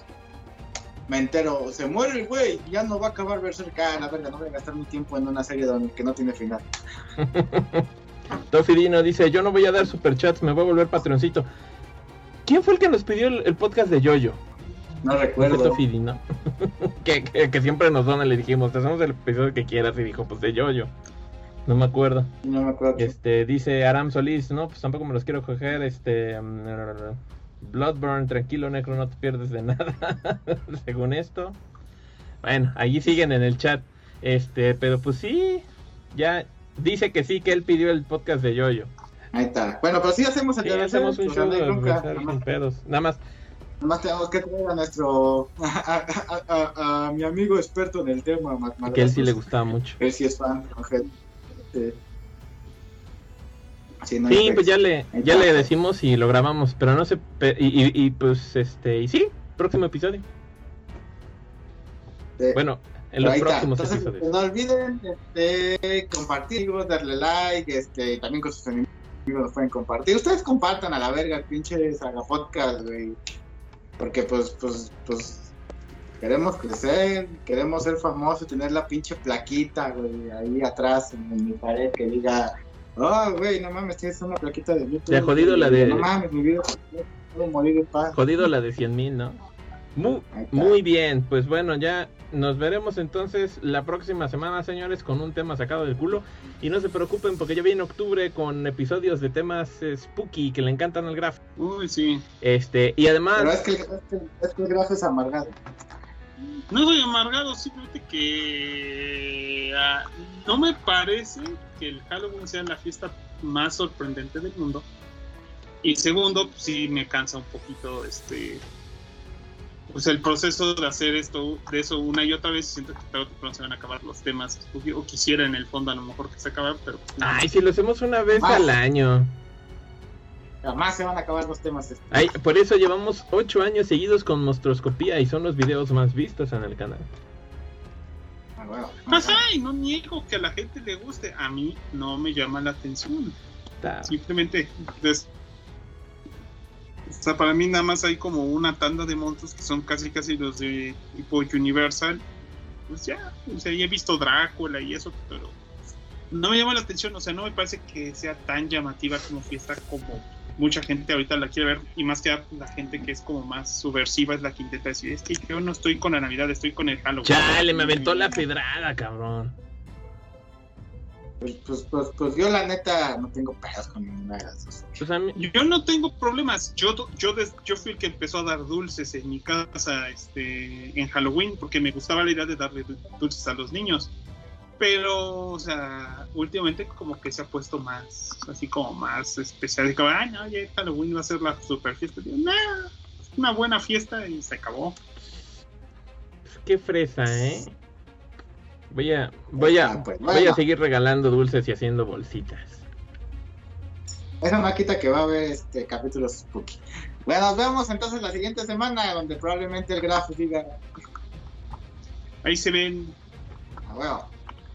me entero, se muere el güey, ya no va a acabar Berserk, ah, la verga, no voy a gastar mi tiempo en una serie donde que no tiene final. <laughs> Tofidino dice, yo no voy a dar superchats, me voy a volver patroncito. ¿Quién fue el que nos pidió el, podcast de Yoyo? No recuerdo. Tofidino. <laughs> que, que, siempre nos dona, le dijimos, te hacemos el episodio que quieras y dijo, pues de Yoyo. No me acuerdo. No me acuerdo. Este, dice Aram Solís, no, pues tampoco me los quiero coger, este... Um, Bloodburn, tranquilo, Necro, no te pierdes de nada, <laughs> según esto. Bueno, allí siguen en el chat. Este, pero pues sí, ya dice que sí, que él pidió el podcast de Yoyo. Ahí está. Bueno, pero sí hacemos el sí, hacemos un show de pedos. Nada más. Nada más tenemos que traer a nuestro. <laughs> A, mi amigo experto en el tema. Que él sí le gustaba mucho. Él sí es fan. Este, Sí, pues ya le, ya le decimos y lo grabamos, pero no sé, y, y, pues este, y sí, próximo episodio. bueno, en los próximos episodios. No olviden este, compartir, darle like, este, también con sus enemigos los pueden compartir. Ustedes compartan a la verga el pinche Saga Podcast, güey. Porque pues, pues, pues, queremos crecer, queremos ser famosos, tener la pinche plaquita, güey, ahí atrás en mi pared que diga Ah, güey, no mames, tienes una plaquita de YouTube. Te ha jodido la de. No mames, mi vida. morir en paz. Jodido la de 100 mil, ¿no? Muy, muy bien, pues bueno, ya nos veremos entonces la próxima semana, señores, con un tema sacado del culo. Y no se preocupen porque ya viene octubre con episodios de temas spooky que le encantan al Graf. Uy, sí. Este, y además... Pero es que, es que, el Graf es amargado. No soy amargado, simplemente que ah, no me parece que el Halloween sea la fiesta más sorprendente del mundo. Y segundo, pues, sí me cansa un poquito este pues el proceso de hacer esto, de eso una y otra vez, siento que tarde o se van a acabar los temas, o quisiera en el fondo a lo mejor que se acabe, pero... Pues, Ay, si lo hacemos una vez al año. Jamás se van a acabar los temas. Ay, por eso llevamos ocho años seguidos con monstruoscopía y son los videos más vistos en el canal. Ah, bueno. y no niego que a la gente le guste. A mí no me llama la atención. Simplemente o sea, para mí nada más hay como una tanda de monstruos que son casi casi los de tipo Universal. Pues ya, o sea, ya he visto Drácula y eso, pero no me llama la atención, o sea, no me parece que sea tan llamativa como fiesta como mucha gente ahorita la quiere ver y más que la gente que es como más subversiva es la que intenta decir, es que yo no estoy con la Navidad, estoy con el Halloween. Chale, me aventó la pedrada, cabrón. Pues, pues, pues, pues, yo la neta no tengo pegas con ninguna de pues Yo no tengo problemas. Yo, yo, yo fui el que empezó a dar dulces en mi casa este, en Halloween porque me gustaba la idea de darle dulces a los niños. Pero, o sea, últimamente como que se ha puesto más, así como más especial. Como, ay, no, ya Halloween va a ser la super fiesta. Digo, una buena fiesta y se acabó. Qué fresa, ¿eh? Voy a, voy a, pues, voy a seguir regalando dulces y haciendo bolsitas. Esa máquina que va a haber este capítulos spooky. Bueno, nos vemos entonces la siguiente semana, donde probablemente el grafo diga. Ahí se ven. Ah, bueno.